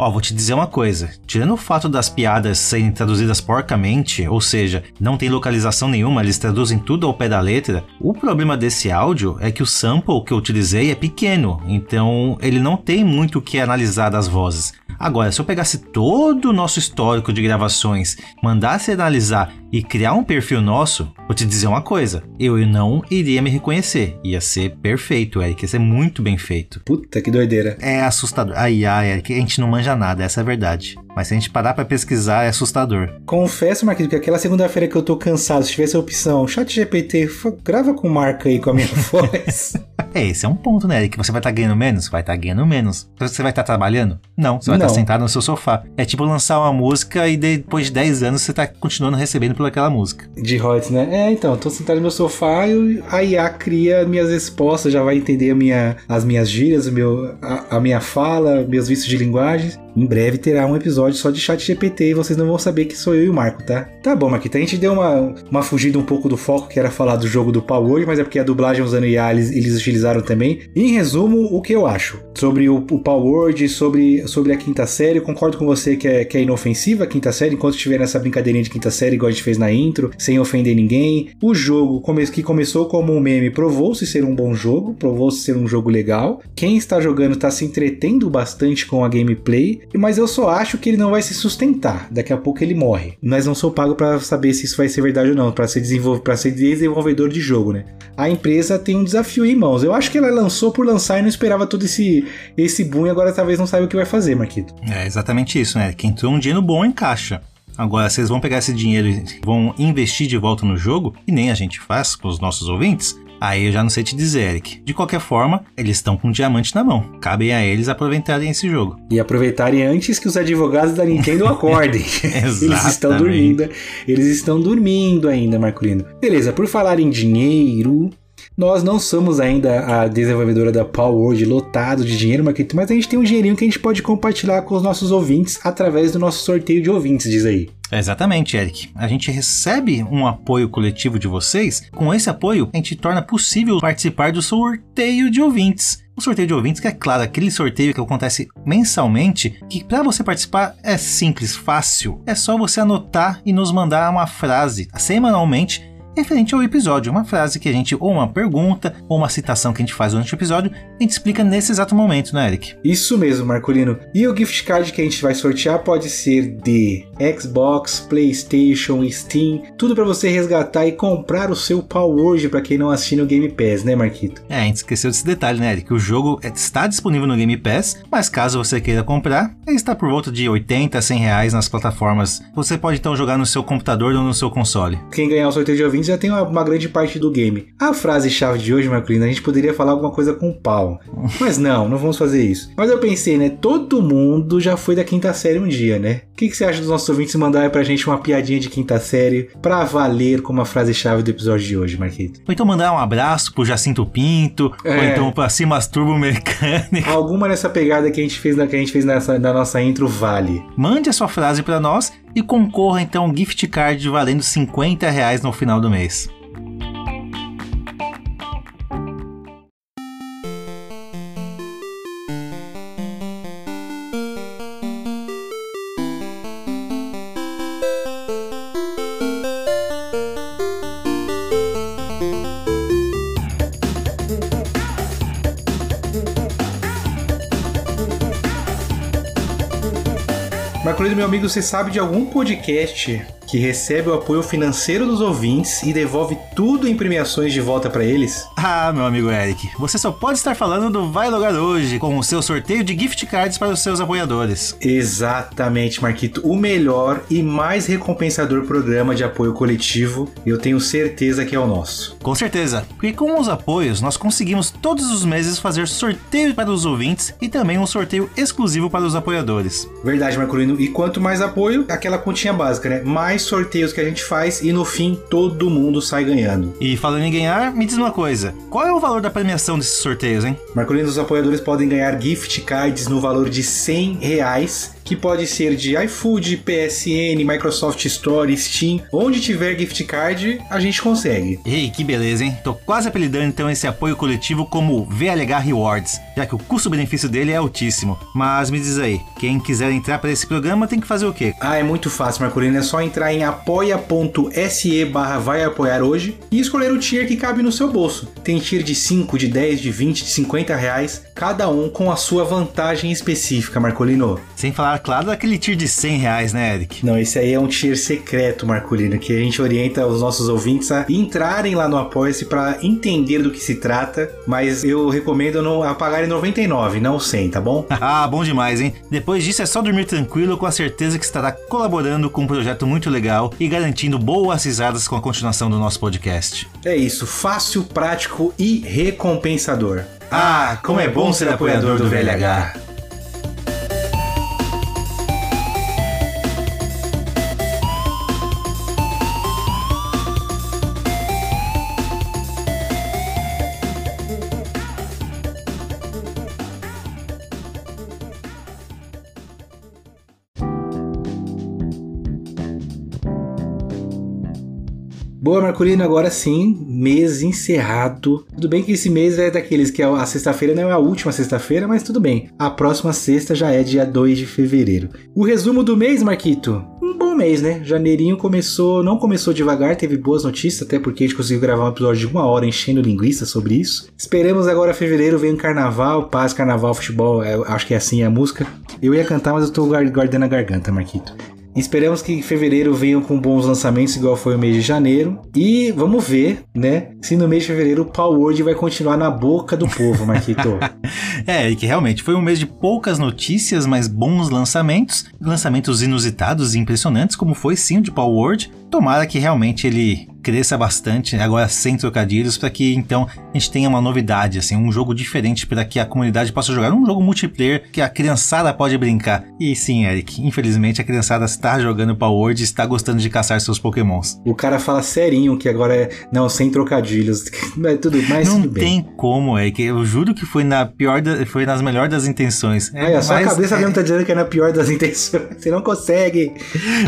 Ó, vou te dizer uma coisa. Tirando o fato das piadas serem traduzidas porcamente, ou seja, não tem localização nenhuma, eles traduzem tudo ao pé da letra, o problema desse áudio é que o sample que eu utilizei é pequeno, então ele não tem muito o que analisar das vozes. Agora, se eu pegasse todo o nosso histórico de gravações, mandasse analisar e criar um perfil nosso, vou te dizer uma coisa: eu não iria me reconhecer. Ia ser perfeito, Eric. Ia ser muito bem feito. Puta que doideira. É assustador. Ai, ai, Eric, a gente não manja nada, essa é a verdade. Mas se a gente parar pra pesquisar, é assustador. Confesso, Marquinhos, que aquela segunda-feira que eu tô cansado, se tivesse a opção, chat GPT, grava com marca aí com a minha voz. É, esse é um ponto, né? Que você vai estar tá ganhando menos? Vai estar tá ganhando menos. Você vai estar tá trabalhando? Não, você vai estar tá sentado no seu sofá. É tipo lançar uma música e depois de 10 anos você está continuando recebendo por aquela música. De royalties, né? É, então, tô sentado no meu sofá e a IA cria minhas respostas, já vai entender minha, as minhas gírias, meu, a, a minha fala, meus vícios de linguagem. Em breve terá um episódio só de chat GPT e vocês não vão saber que sou eu e o Marco, tá? Tá bom, Marquita, a gente deu uma, uma fugida um pouco do foco, que era falar do jogo do Power, mas é porque a dublagem usando IA eles, eles utilizaram também. Em resumo, o que eu acho sobre o, o Power, sobre, sobre a quinta série, eu concordo com você que é, que é inofensiva a quinta série, enquanto estiver nessa brincadeirinha de quinta série, igual a gente fez na intro, sem ofender ninguém. O jogo que começou como um meme provou-se ser um bom jogo, provou-se ser um jogo legal. Quem está jogando está se entretendo bastante com a gameplay mas eu só acho que ele não vai se sustentar. Daqui a pouco ele morre. Mas não sou pago para saber se isso vai ser verdade ou não, para ser ser desenvolvedor de jogo, né? A empresa tem um desafio em mãos. Eu acho que ela lançou por lançar e não esperava todo esse esse boom e agora talvez não saiba o que vai fazer, Marquito. É exatamente isso, né? Quem entrou um dinheiro bom em caixa. Agora, vocês vão pegar esse dinheiro e vão investir de volta no jogo, e nem a gente faz com os nossos ouvintes, Aí eu já não sei te dizer, Eric. De qualquer forma, eles estão com um diamante na mão. Cabem a eles aproveitarem esse jogo. E aproveitarem antes que os advogados da Nintendo acordem. eles estão dormindo. Eles estão dormindo ainda, Marcolino. Beleza, por falar em dinheiro, nós não somos ainda a desenvolvedora da Power World lotado de dinheiro, mas a gente tem um dinheirinho que a gente pode compartilhar com os nossos ouvintes através do nosso sorteio de ouvintes, diz aí. Exatamente, Eric. A gente recebe um apoio coletivo de vocês. Com esse apoio, a gente torna possível participar do sorteio de ouvintes. o sorteio de ouvintes, que é claro, aquele sorteio que acontece mensalmente, que para você participar é simples, fácil. É só você anotar e nos mandar uma frase semanalmente referente ao episódio, uma frase que a gente, ou uma pergunta, ou uma citação que a gente faz durante o episódio, a gente explica nesse exato momento, né, Eric? Isso mesmo, Marcolino. E o gift card que a gente vai sortear pode ser de Xbox, PlayStation, Steam, tudo para você resgatar e comprar o seu pau hoje para quem não assiste no Game Pass, né, Marquito? É, a gente esqueceu desse detalhe, né, Eric? O jogo está disponível no Game Pass, mas caso você queira comprar, ele está por volta de 80 a 100 reais nas plataformas. Você pode então jogar no seu computador ou no seu console. Quem ganhar o sorteio de já tem uma, uma grande parte do game. A frase-chave de hoje, Marcolino, a gente poderia falar alguma coisa com pau. Mas não, não vamos fazer isso. Mas eu pensei, né? Todo mundo já foi da quinta série um dia, né? O que, que você acha dos nossos ouvintes mandar pra gente uma piadinha de quinta série pra valer como a frase-chave do episódio de hoje, Marquito? Ou então mandar um abraço pro Jacinto Pinto, é. ou então pra Cimas Turbo Mecânico. Alguma nessa pegada que a gente fez, na, que a gente fez nessa, na nossa intro vale. Mande a sua frase para nós e concorra então a um gift card valendo 50 reais no final do mês. Marcolino, meu amigo, você sabe de algum podcast que recebe o apoio financeiro dos ouvintes e devolve tudo em premiações de volta para eles? Ah, meu amigo Eric, você só pode estar falando do Vai Logar Hoje, com o seu sorteio de gift cards para os seus apoiadores. Exatamente, Marquito. O melhor e mais recompensador programa de apoio coletivo, eu tenho certeza que é o nosso. Com certeza, porque com os apoios nós conseguimos todos os meses fazer sorteio para os ouvintes e também um sorteio exclusivo para os apoiadores. Verdade, Marcolino. E quanto mais apoio, aquela continha básica, né? Mais sorteios que a gente faz e no fim todo mundo sai ganhando. E falando em ganhar, me diz uma coisa: qual é o valor da premiação desses sorteios, hein? Marcolino, os apoiadores podem ganhar gift cards no valor de 100 reais que pode ser de iFood, PSN, Microsoft Store, Steam, onde tiver gift card, a gente consegue. Ei, que beleza, hein? Tô quase apelidando então esse apoio coletivo como VLH Rewards, já que o custo-benefício dele é altíssimo. Mas me diz aí, quem quiser entrar para esse programa tem que fazer o quê? Ah, é muito fácil, Marcolino, é só entrar em apoia.se barra vai apoiar hoje e escolher o tier que cabe no seu bolso. Tem tier de 5, de 10, de 20, de 50 reais, cada um com a sua vantagem específica, Marcolino. Sem falar claro, daquele tier de 100 reais, né, Eric? Não, esse aí é um tier secreto, Marculino, que a gente orienta os nossos ouvintes a entrarem lá no Apoia-se para entender do que se trata, mas eu recomendo não apagarem 99, não 100, tá bom? ah, bom demais, hein? Depois disso é só dormir tranquilo com a certeza que estará colaborando com um projeto muito legal e garantindo boas risadas com a continuação do nosso podcast. É isso, fácil, prático e recompensador. Ah, como é bom ser apoiador do VLH. Boa, Marculino, agora sim, mês encerrado. Tudo bem que esse mês é daqueles que a sexta-feira não é a última sexta-feira, mas tudo bem. A próxima sexta já é dia 2 de fevereiro. O resumo do mês, Marquito? Um bom mês, né? Janeirinho começou, não começou devagar, teve boas notícias, até porque a gente conseguiu gravar um episódio de uma hora enchendo linguiça sobre isso. Esperamos agora fevereiro, vem o carnaval, paz, carnaval, futebol, é, acho que é assim a música. Eu ia cantar, mas eu tô guardando a garganta, Marquito. Esperamos que em fevereiro venham com bons lançamentos, igual foi o mês de janeiro. E vamos ver, né? Se no mês de fevereiro o Power Word vai continuar na boca do povo, Marquito. é, e que realmente foi um mês de poucas notícias, mas bons lançamentos. Lançamentos inusitados e impressionantes, como foi sim o de Power Word. Tomara que realmente ele cresça bastante, agora sem trocadilhos, para que então a gente tenha uma novidade, assim, um jogo diferente para que a comunidade possa jogar, um jogo multiplayer que a criançada pode brincar. E sim, Eric, infelizmente a criançada está jogando Power Word e está gostando de caçar seus pokémons. O cara fala serinho que agora é, não, sem trocadilhos, mas tudo mais Não tudo tem como, Eric, eu juro que foi na pior, da, foi nas melhores das intenções. É, a sua cabeça é... mesmo tá dizendo que é na pior das intenções, você não consegue.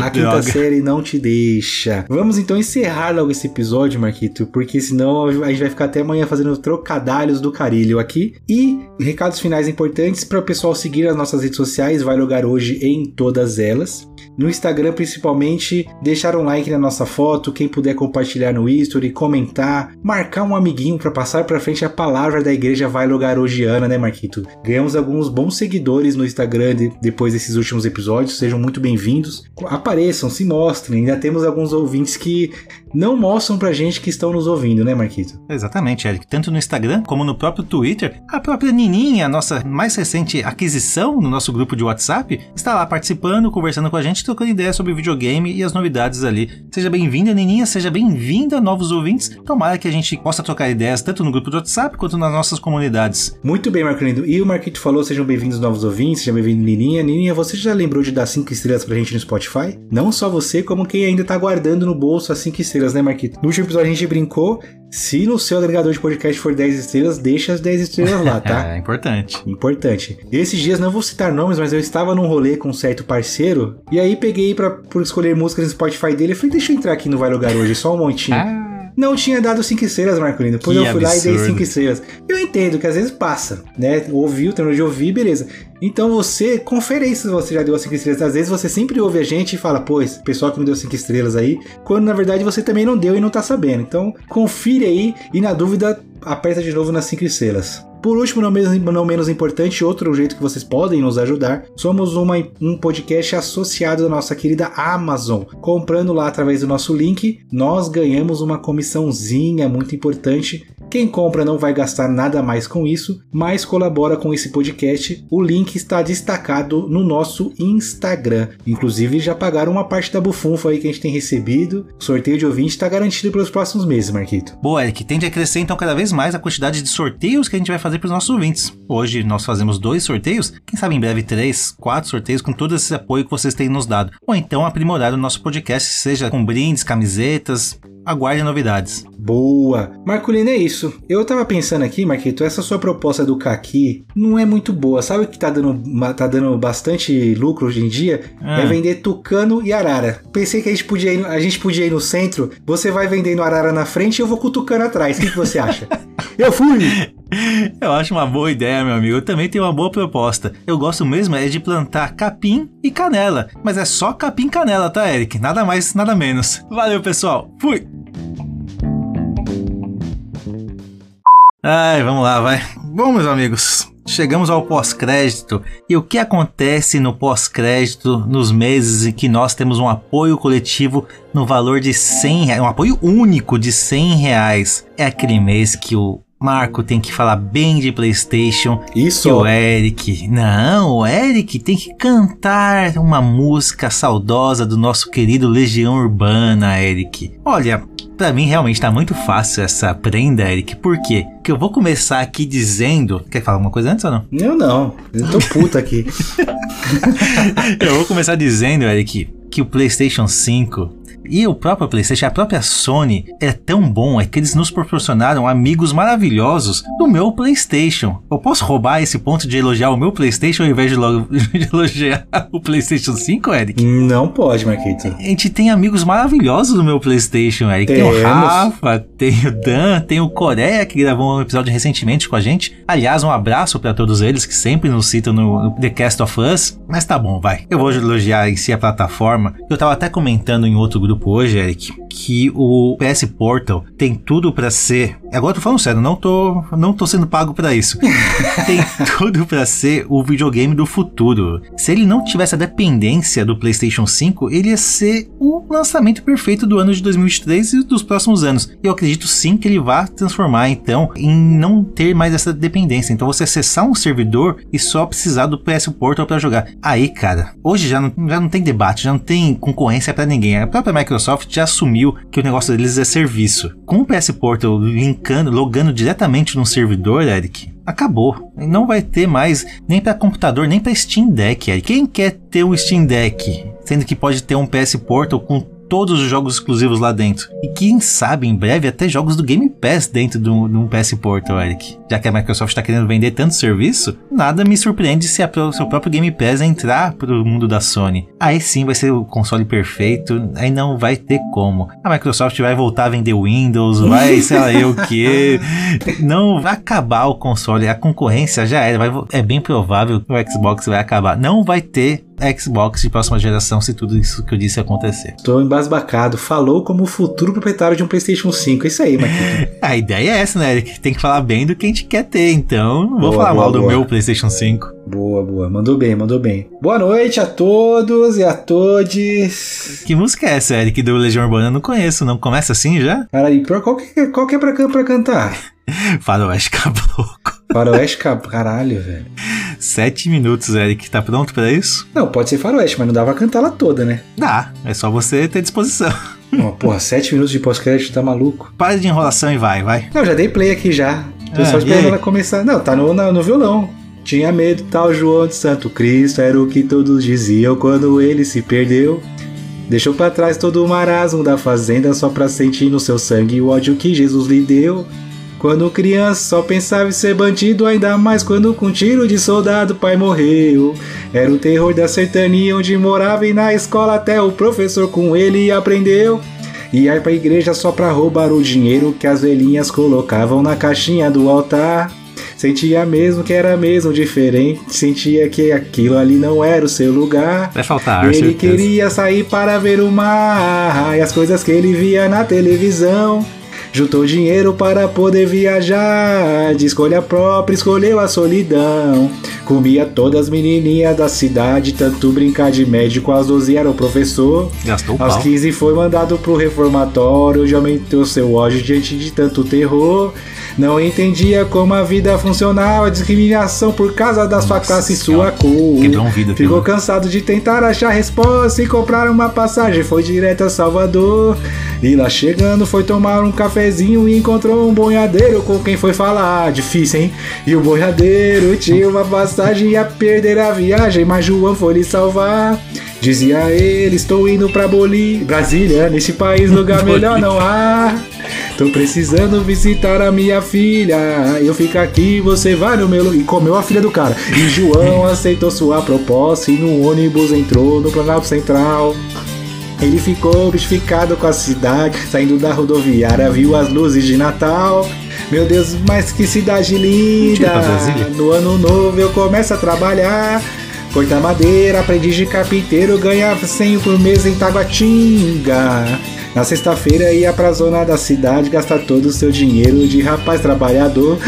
A quinta Droga. série não te deixa. Vamos então encerrar logo esse episódio, Marquito, porque senão a gente vai ficar até amanhã fazendo trocadalhos do carilho aqui. E recados finais importantes para o pessoal seguir as nossas redes sociais, vai logar hoje em todas elas. No Instagram, principalmente, deixar um like na nossa foto, quem puder compartilhar no history, comentar, marcar um amiguinho para passar para frente a palavra da igreja vai logar hojeana, né, Marquito? Ganhamos alguns bons seguidores no Instagram de, depois desses últimos episódios, sejam muito bem-vindos. Apareçam, se mostrem. Ainda temos alguns ouvintes que não mostram pra gente que estão nos ouvindo, né, Marquito? Exatamente, Eric. Tanto no Instagram como no próprio Twitter, a própria Nininha, nossa mais recente aquisição no nosso grupo de WhatsApp, está lá participando, conversando com a gente, trocando ideias sobre videogame e as novidades ali. Seja bem-vinda, Nininha, seja bem-vinda, novos ouvintes. Tomara que a gente possa trocar ideias tanto no grupo do WhatsApp quanto nas nossas comunidades. Muito bem, Marco Lindo. E o Marquito falou: sejam bem-vindos, novos ouvintes, seja bem-vindo, Nininha. Nininha, você já lembrou de dar 5 estrelas pra gente no Spotify? Não só você, como quem ainda tá guardando no bolso as 5 estrelas, né, Marquito? No último episódio a gente brincou. Se no seu agregador de podcast for 10 estrelas, deixa as 10 estrelas lá, tá? é importante. Importante. Esses dias, não vou citar nomes, mas eu estava num rolê com um certo parceiro. E aí peguei pra, por escolher músicas no Spotify dele. Eu falei, deixa eu entrar aqui no Vai Lugar hoje, só um montinho. Ah. Não tinha dado 5 estrelas, Marcolino. Depois Que eu fui lá e dei absurdo. 5 estrelas. Eu entendo que às vezes passa, né? Ouviu, terminou de ouvir, beleza. Então você, confere aí se você já deu as 5 estrelas. Às vezes você sempre ouve a gente e fala, pô, esse pessoal que me deu 5 estrelas aí, quando na verdade você também não deu e não tá sabendo. Então confire aí e na dúvida aperta de novo nas 5 estrelas. Por último, não menos, não menos importante, outro jeito que vocês podem nos ajudar, somos uma, um podcast associado da nossa querida Amazon. Comprando lá através do nosso link, nós ganhamos uma comissãozinha muito importante. Quem compra não vai gastar nada mais com isso, mas colabora com esse podcast. O link está destacado no nosso Instagram. Inclusive, já pagaram uma parte da bufunfa aí que a gente tem recebido. O sorteio de ouvinte está garantido pelos próximos meses, Marquito. Boa, Eric, tende a crescer então cada vez mais a quantidade de sorteios que a gente vai fazer para os nossos ouvintes. Hoje nós fazemos dois sorteios, quem sabe em breve três, quatro sorteios com todo esse apoio que vocês têm nos dado. Ou então aprimorar o nosso podcast, seja com brindes, camisetas, aguarde novidades. Boa! Marculino, é isso. Eu tava pensando aqui, Marquito, essa sua proposta do Kaki não é muito boa. Sabe o que tá dando, tá dando bastante lucro hoje em dia? Ah. É vender tucano e arara. Pensei que a gente, podia ir, no- a gente podia ir no centro, você vai vendendo arara na frente e eu vou com o tucano atrás. O que, que você acha? eu fui! Eu acho uma boa ideia, meu amigo. Eu também tenho uma boa proposta. Eu gosto mesmo é de plantar capim e canela. Mas é só capim e canela, tá, Eric? Nada mais, nada menos. Valeu, pessoal. Fui! Ai, vamos lá, vai. Bom, meus amigos, chegamos ao pós-crédito. E o que acontece no pós-crédito nos meses em que nós temos um apoio coletivo no valor de 100 reais, um apoio único de 100 reais? É aquele mês que o Marco tem que falar bem de PlayStation Isso! que o Eric. Não, o Eric tem que cantar uma música saudosa do nosso querido Legião Urbana, Eric. Olha, pra mim realmente tá muito fácil essa prenda, Eric. Por quê? Porque eu vou começar aqui dizendo. Quer falar alguma coisa antes ou não? Eu não. Eu tô puto aqui. Eu vou começar dizendo, Eric, que o PlayStation 5 e o próprio PlayStation, a própria Sony, é tão bom, é que eles nos proporcionaram amigos maravilhosos do meu PlayStation. Eu posso roubar esse ponto de elogiar o meu PlayStation ao invés de, de elogiar o PlayStation 5, Eric? não pode, Marquito. A gente tem amigos maravilhosos do meu PlayStation, Eric. Tem o Temos. Rafa, tem o Dan, tem o Coreia, que gravou um episódio recentemente com a gente. Aliás, um abraço pra todos eles que sempre nos citam no, no The Cast of Us. Mas tá bom, vai. Eu vou elogiar em si a plataforma. Eu tava até comentando em outro grupo hoje, Eric, que o PS Portal tem tudo pra ser. Agora eu tô falando sério, não tô, não tô sendo pago pra isso. tem tudo pra ser o videogame do futuro. Se ele não tivesse a dependência do PlayStation 5, ele ia ser o lançamento perfeito do ano de 2023 e dos próximos anos. Eu acredito sim que ele vai transformar então em não ter mais essa dependência. Então você acessar um servidor e só precisar do PS Portal pra jogar. Aí, cara, hoje já não, já não tem debate, já não tem concorrência pra ninguém. A própria Microsoft já assumiu que o negócio deles é serviço. Com o PS Portal logando diretamente no servidor, Eric, acabou. Não vai ter mais nem para computador, nem para Steam Deck. Eric. Quem quer ter um Steam Deck? Sendo que pode ter um PS Portal com todos os jogos exclusivos lá dentro. E quem sabe, em breve, até jogos do Game Pass dentro de um PS Portal, Eric. Já que a Microsoft está querendo vender tanto serviço, nada me surpreende se o seu próprio Game Pass entrar pro mundo da Sony. Aí sim vai ser o console perfeito, aí não vai ter como. A Microsoft vai voltar a vender Windows, vai sei lá eu o que. Não vai acabar o console, a concorrência já era, vai, é bem provável que o Xbox vai acabar. Não vai ter Xbox de próxima geração se tudo isso que eu disse acontecer. Tô embasbacado. Falou como o futuro proprietário de um PlayStation 5. É isso aí, Marquinhos. a ideia é essa, né, Eric? Tem que falar bem do que a gente quer ter. Então, não vou boa, falar boa, mal boa. do meu PlayStation 5. Boa, boa. Mandou bem, mandou bem. Boa noite a todos e a todes. Que música é essa, Eric, do Legião Urbana? Eu não conheço, não. Começa assim já? Cara, e qual que, qual que é pra, pra cantar? Faroeste Caboclo. Faroeste Caboclo, caralho, velho. Sete minutos, Eric. Tá pronto para isso? Não, pode ser faroeste, mas não dá pra cantar ela toda, né? Dá, é só você ter disposição. Oh, porra, sete minutos de pós-crédito, tá maluco? Para de enrolação e vai, vai. Não, já dei play aqui já. Tô ah, só esperando ela começar. Não, tá no, no, no violão. Tinha medo tal João de Santo Cristo, era o que todos diziam quando ele se perdeu. Deixou para trás todo o marasmo da fazenda só pra sentir no seu sangue o ódio que Jesus lhe deu. Quando criança só pensava em ser bandido, ainda mais quando com tiro de soldado pai morreu. Era o terror da sertania onde morava e na escola até o professor com ele aprendeu. Ia pra igreja só pra roubar o dinheiro que as velhinhas colocavam na caixinha do altar. Sentia mesmo que era mesmo diferente, sentia que aquilo ali não era o seu lugar. Vai faltar Ele certeza. queria sair para ver o mar e as coisas que ele via na televisão. Juntou dinheiro para poder viajar, de escolha própria escolheu a solidão. Comia todas as menininhas da cidade, tanto brincar de médico, aos 12 era o professor. Gastou Aos 15 foi mandado pro reformatório, já aumentou seu ódio diante de tanto terror. Não entendia como a vida funcionava, discriminação por causa da sua classe e sua cor. Quebrou um vidro, Ficou cansado de tentar achar resposta e comprar uma passagem, foi direto a Salvador. E lá chegando foi tomar um cafezinho e encontrou um boiadeiro com quem foi falar. Difícil, hein? E o boiadeiro tinha uma passagem e ia perder a viagem, mas João foi lhe salvar. Dizia ele, estou indo pra Boli, Brasília, nesse país lugar melhor não há. Tô precisando visitar a minha filha. Eu fico aqui, você vai no meu. E comeu a filha do cara. E João aceitou sua proposta e no ônibus entrou no Planalto Central. Ele ficou obstificado com a cidade, saindo da rodoviária, viu as luzes de Natal. Meu Deus, mas que cidade linda! No ano novo eu começo a trabalhar. Cortar madeira, aprendiz de carpinteiro, ganhava 100 por mês em Taguatinga. Na sexta-feira ia pra zona da cidade gastar todo o seu dinheiro de rapaz trabalhador.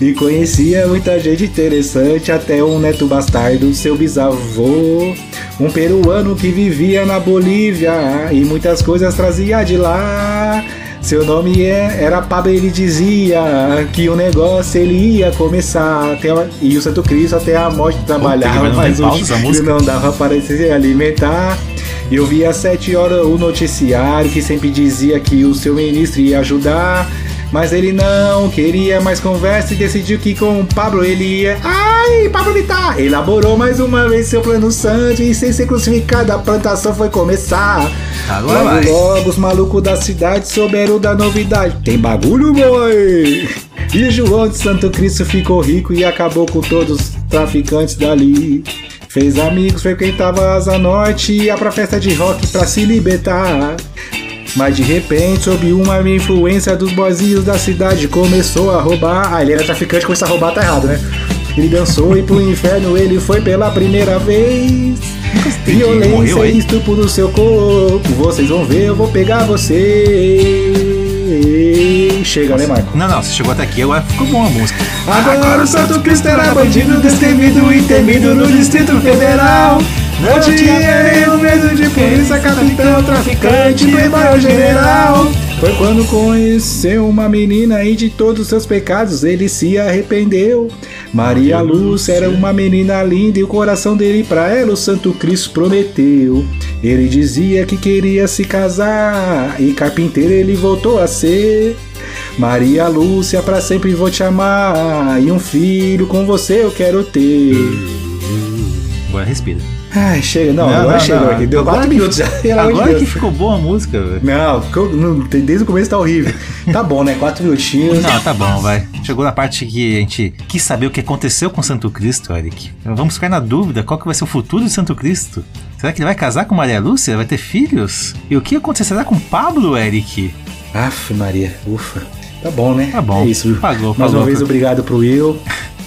E conhecia muita gente interessante, até um neto bastardo, seu bisavô. Um peruano que vivia na Bolívia e muitas coisas trazia de lá. Seu nome é, era Pablo, ele dizia que o negócio ele ia começar até e o Santo Cristo até a morte trabalhava, mas o não dava para se alimentar. Eu vi às sete horas o noticiário que sempre dizia que o seu ministro ia ajudar. Mas ele não queria mais conversa e decidiu que com o Pablo ele ia. Ai, Pablo Vittar! Elaborou mais uma vez seu plano santo e sem ser crucificado a plantação foi começar. Agora logo, vai. logo os malucos da cidade souberam da novidade. Tem bagulho, boy! E João de Santo Cristo ficou rico e acabou com todos os traficantes dali. Fez amigos, frequentava Asa Norte e ia pra festa de rock pra se libertar. Mas de repente, sob uma influência dos boizinhos da cidade, começou a roubar. Ah, ele era traficante, começou a roubar, tá errado, né? Ele dançou e pro inferno ele foi pela primeira vez. Violência e estupro do seu corpo. Vocês vão ver, eu vou pegar você. Chega, né, Marco? Não, não, você chegou até aqui, agora ficou bom a música. Agora o Santo Cristo era bandido, destemido e temido no Distrito Federal. Não tinha nenhum medo de polícia, capitão, traficante, playboy general. Foi quando conheceu uma menina e de todos os seus pecados ele se arrependeu. Maria Lúcia era uma menina linda e o coração dele pra ela o Santo Cristo prometeu. Ele dizia que queria se casar e carpinteiro ele voltou a ser. Maria Lúcia, pra sempre vou te amar e um filho com você eu quero ter. Agora respira. Ai, chega. Não, Não, agora não, chegou não. aqui. Deu Agora 4 que- minutos já. Agora que ficou boa a música, velho. Não, ficou- não, desde o começo tá horrível. Tá bom, né? 4 minutinhos. Não, tá bom, vai. Chegou na parte que a gente quis saber o que aconteceu com Santo Cristo, Eric. Vamos ficar na dúvida qual que vai ser o futuro de Santo Cristo. Será que ele vai casar com Maria Lúcia? Vai ter filhos? E o que acontecerá com Pablo, Eric? Aff, Maria. Ufa. Tá bom, né? Tá bom. É isso. Pagou, Mais pagou. uma vez, obrigado pro Will.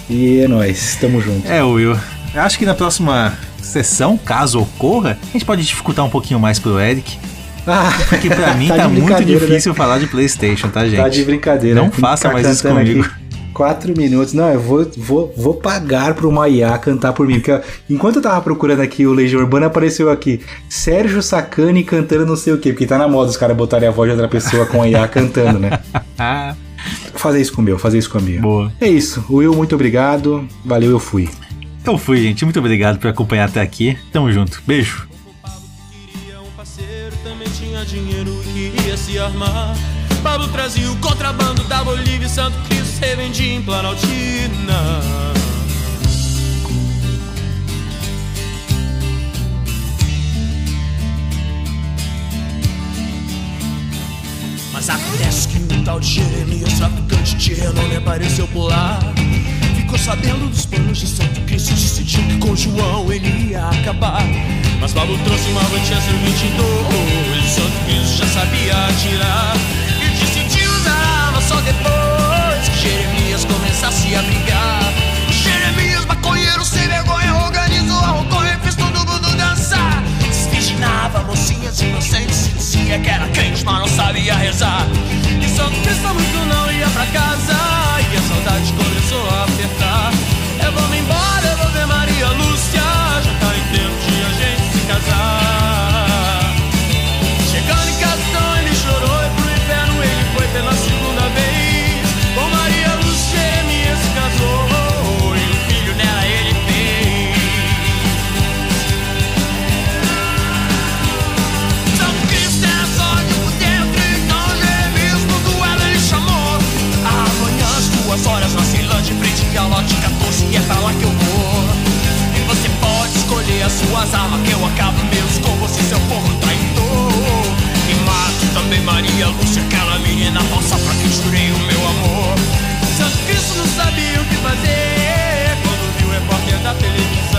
E é nóis. Tamo junto. É, Will. Acho que na próxima sessão, caso ocorra, a gente pode dificultar um pouquinho mais pro Eric. Ah, Porque pra mim tá tá, muito brincadeira, difícil falar de PlayStation, tá, gente? Tá de brincadeira. Não faça mais isso comigo. aqui Quatro minutos. Não, eu vou, vou, vou pagar pro Maiá cantar por mim. Porque enquanto eu tava procurando aqui o Legião Urbana, apareceu aqui Sérgio Sacani cantando não sei o quê. Porque tá na moda os caras botarem a voz de outra pessoa com a IA cantando, né? Fazer isso com o meu, fazer isso com a minha. boa. É isso. Will, muito obrigado. Valeu, eu fui. Eu fui, gente. Muito obrigado por acompanhar até aqui. Tamo junto. Beijo. Pablo trazia o contrabando da Bolívia e Santo Cristo revendia em Planaltina. Mas acontece que um tal de Jeremias, traficante de renome, apareceu por lá. Ficou sabendo dos planos de Santo Cristo, decidiu que com João ele ia acabar. Mas Pablo trouxe uma Manchester 22, Santo Cristo já sabia atirar. E decidiu usar a arma só depois que Jeremias começasse a brigar. Jeremias, maconheiro sem vergonha, organizou a roconha Desvirginava mocinhas inocentes e dizia que era crente, mas não sabia rezar. E Santo Cristo muito não ia pra casa. E a saudade começou a apertar. Eu vou me embora, eu vou ver Maria Lúcia. Já tá em tempo de a gente se casar. Chegando em casa, pra lá que eu vou. E você pode escolher as suas armas, que eu acabo mesmo com você, seu porro traidor. E mato também Maria Lúcia, aquela menina falsa pra quem jurei o meu amor. Santo Cristo não sabia o que fazer quando viu o repórter da televisão.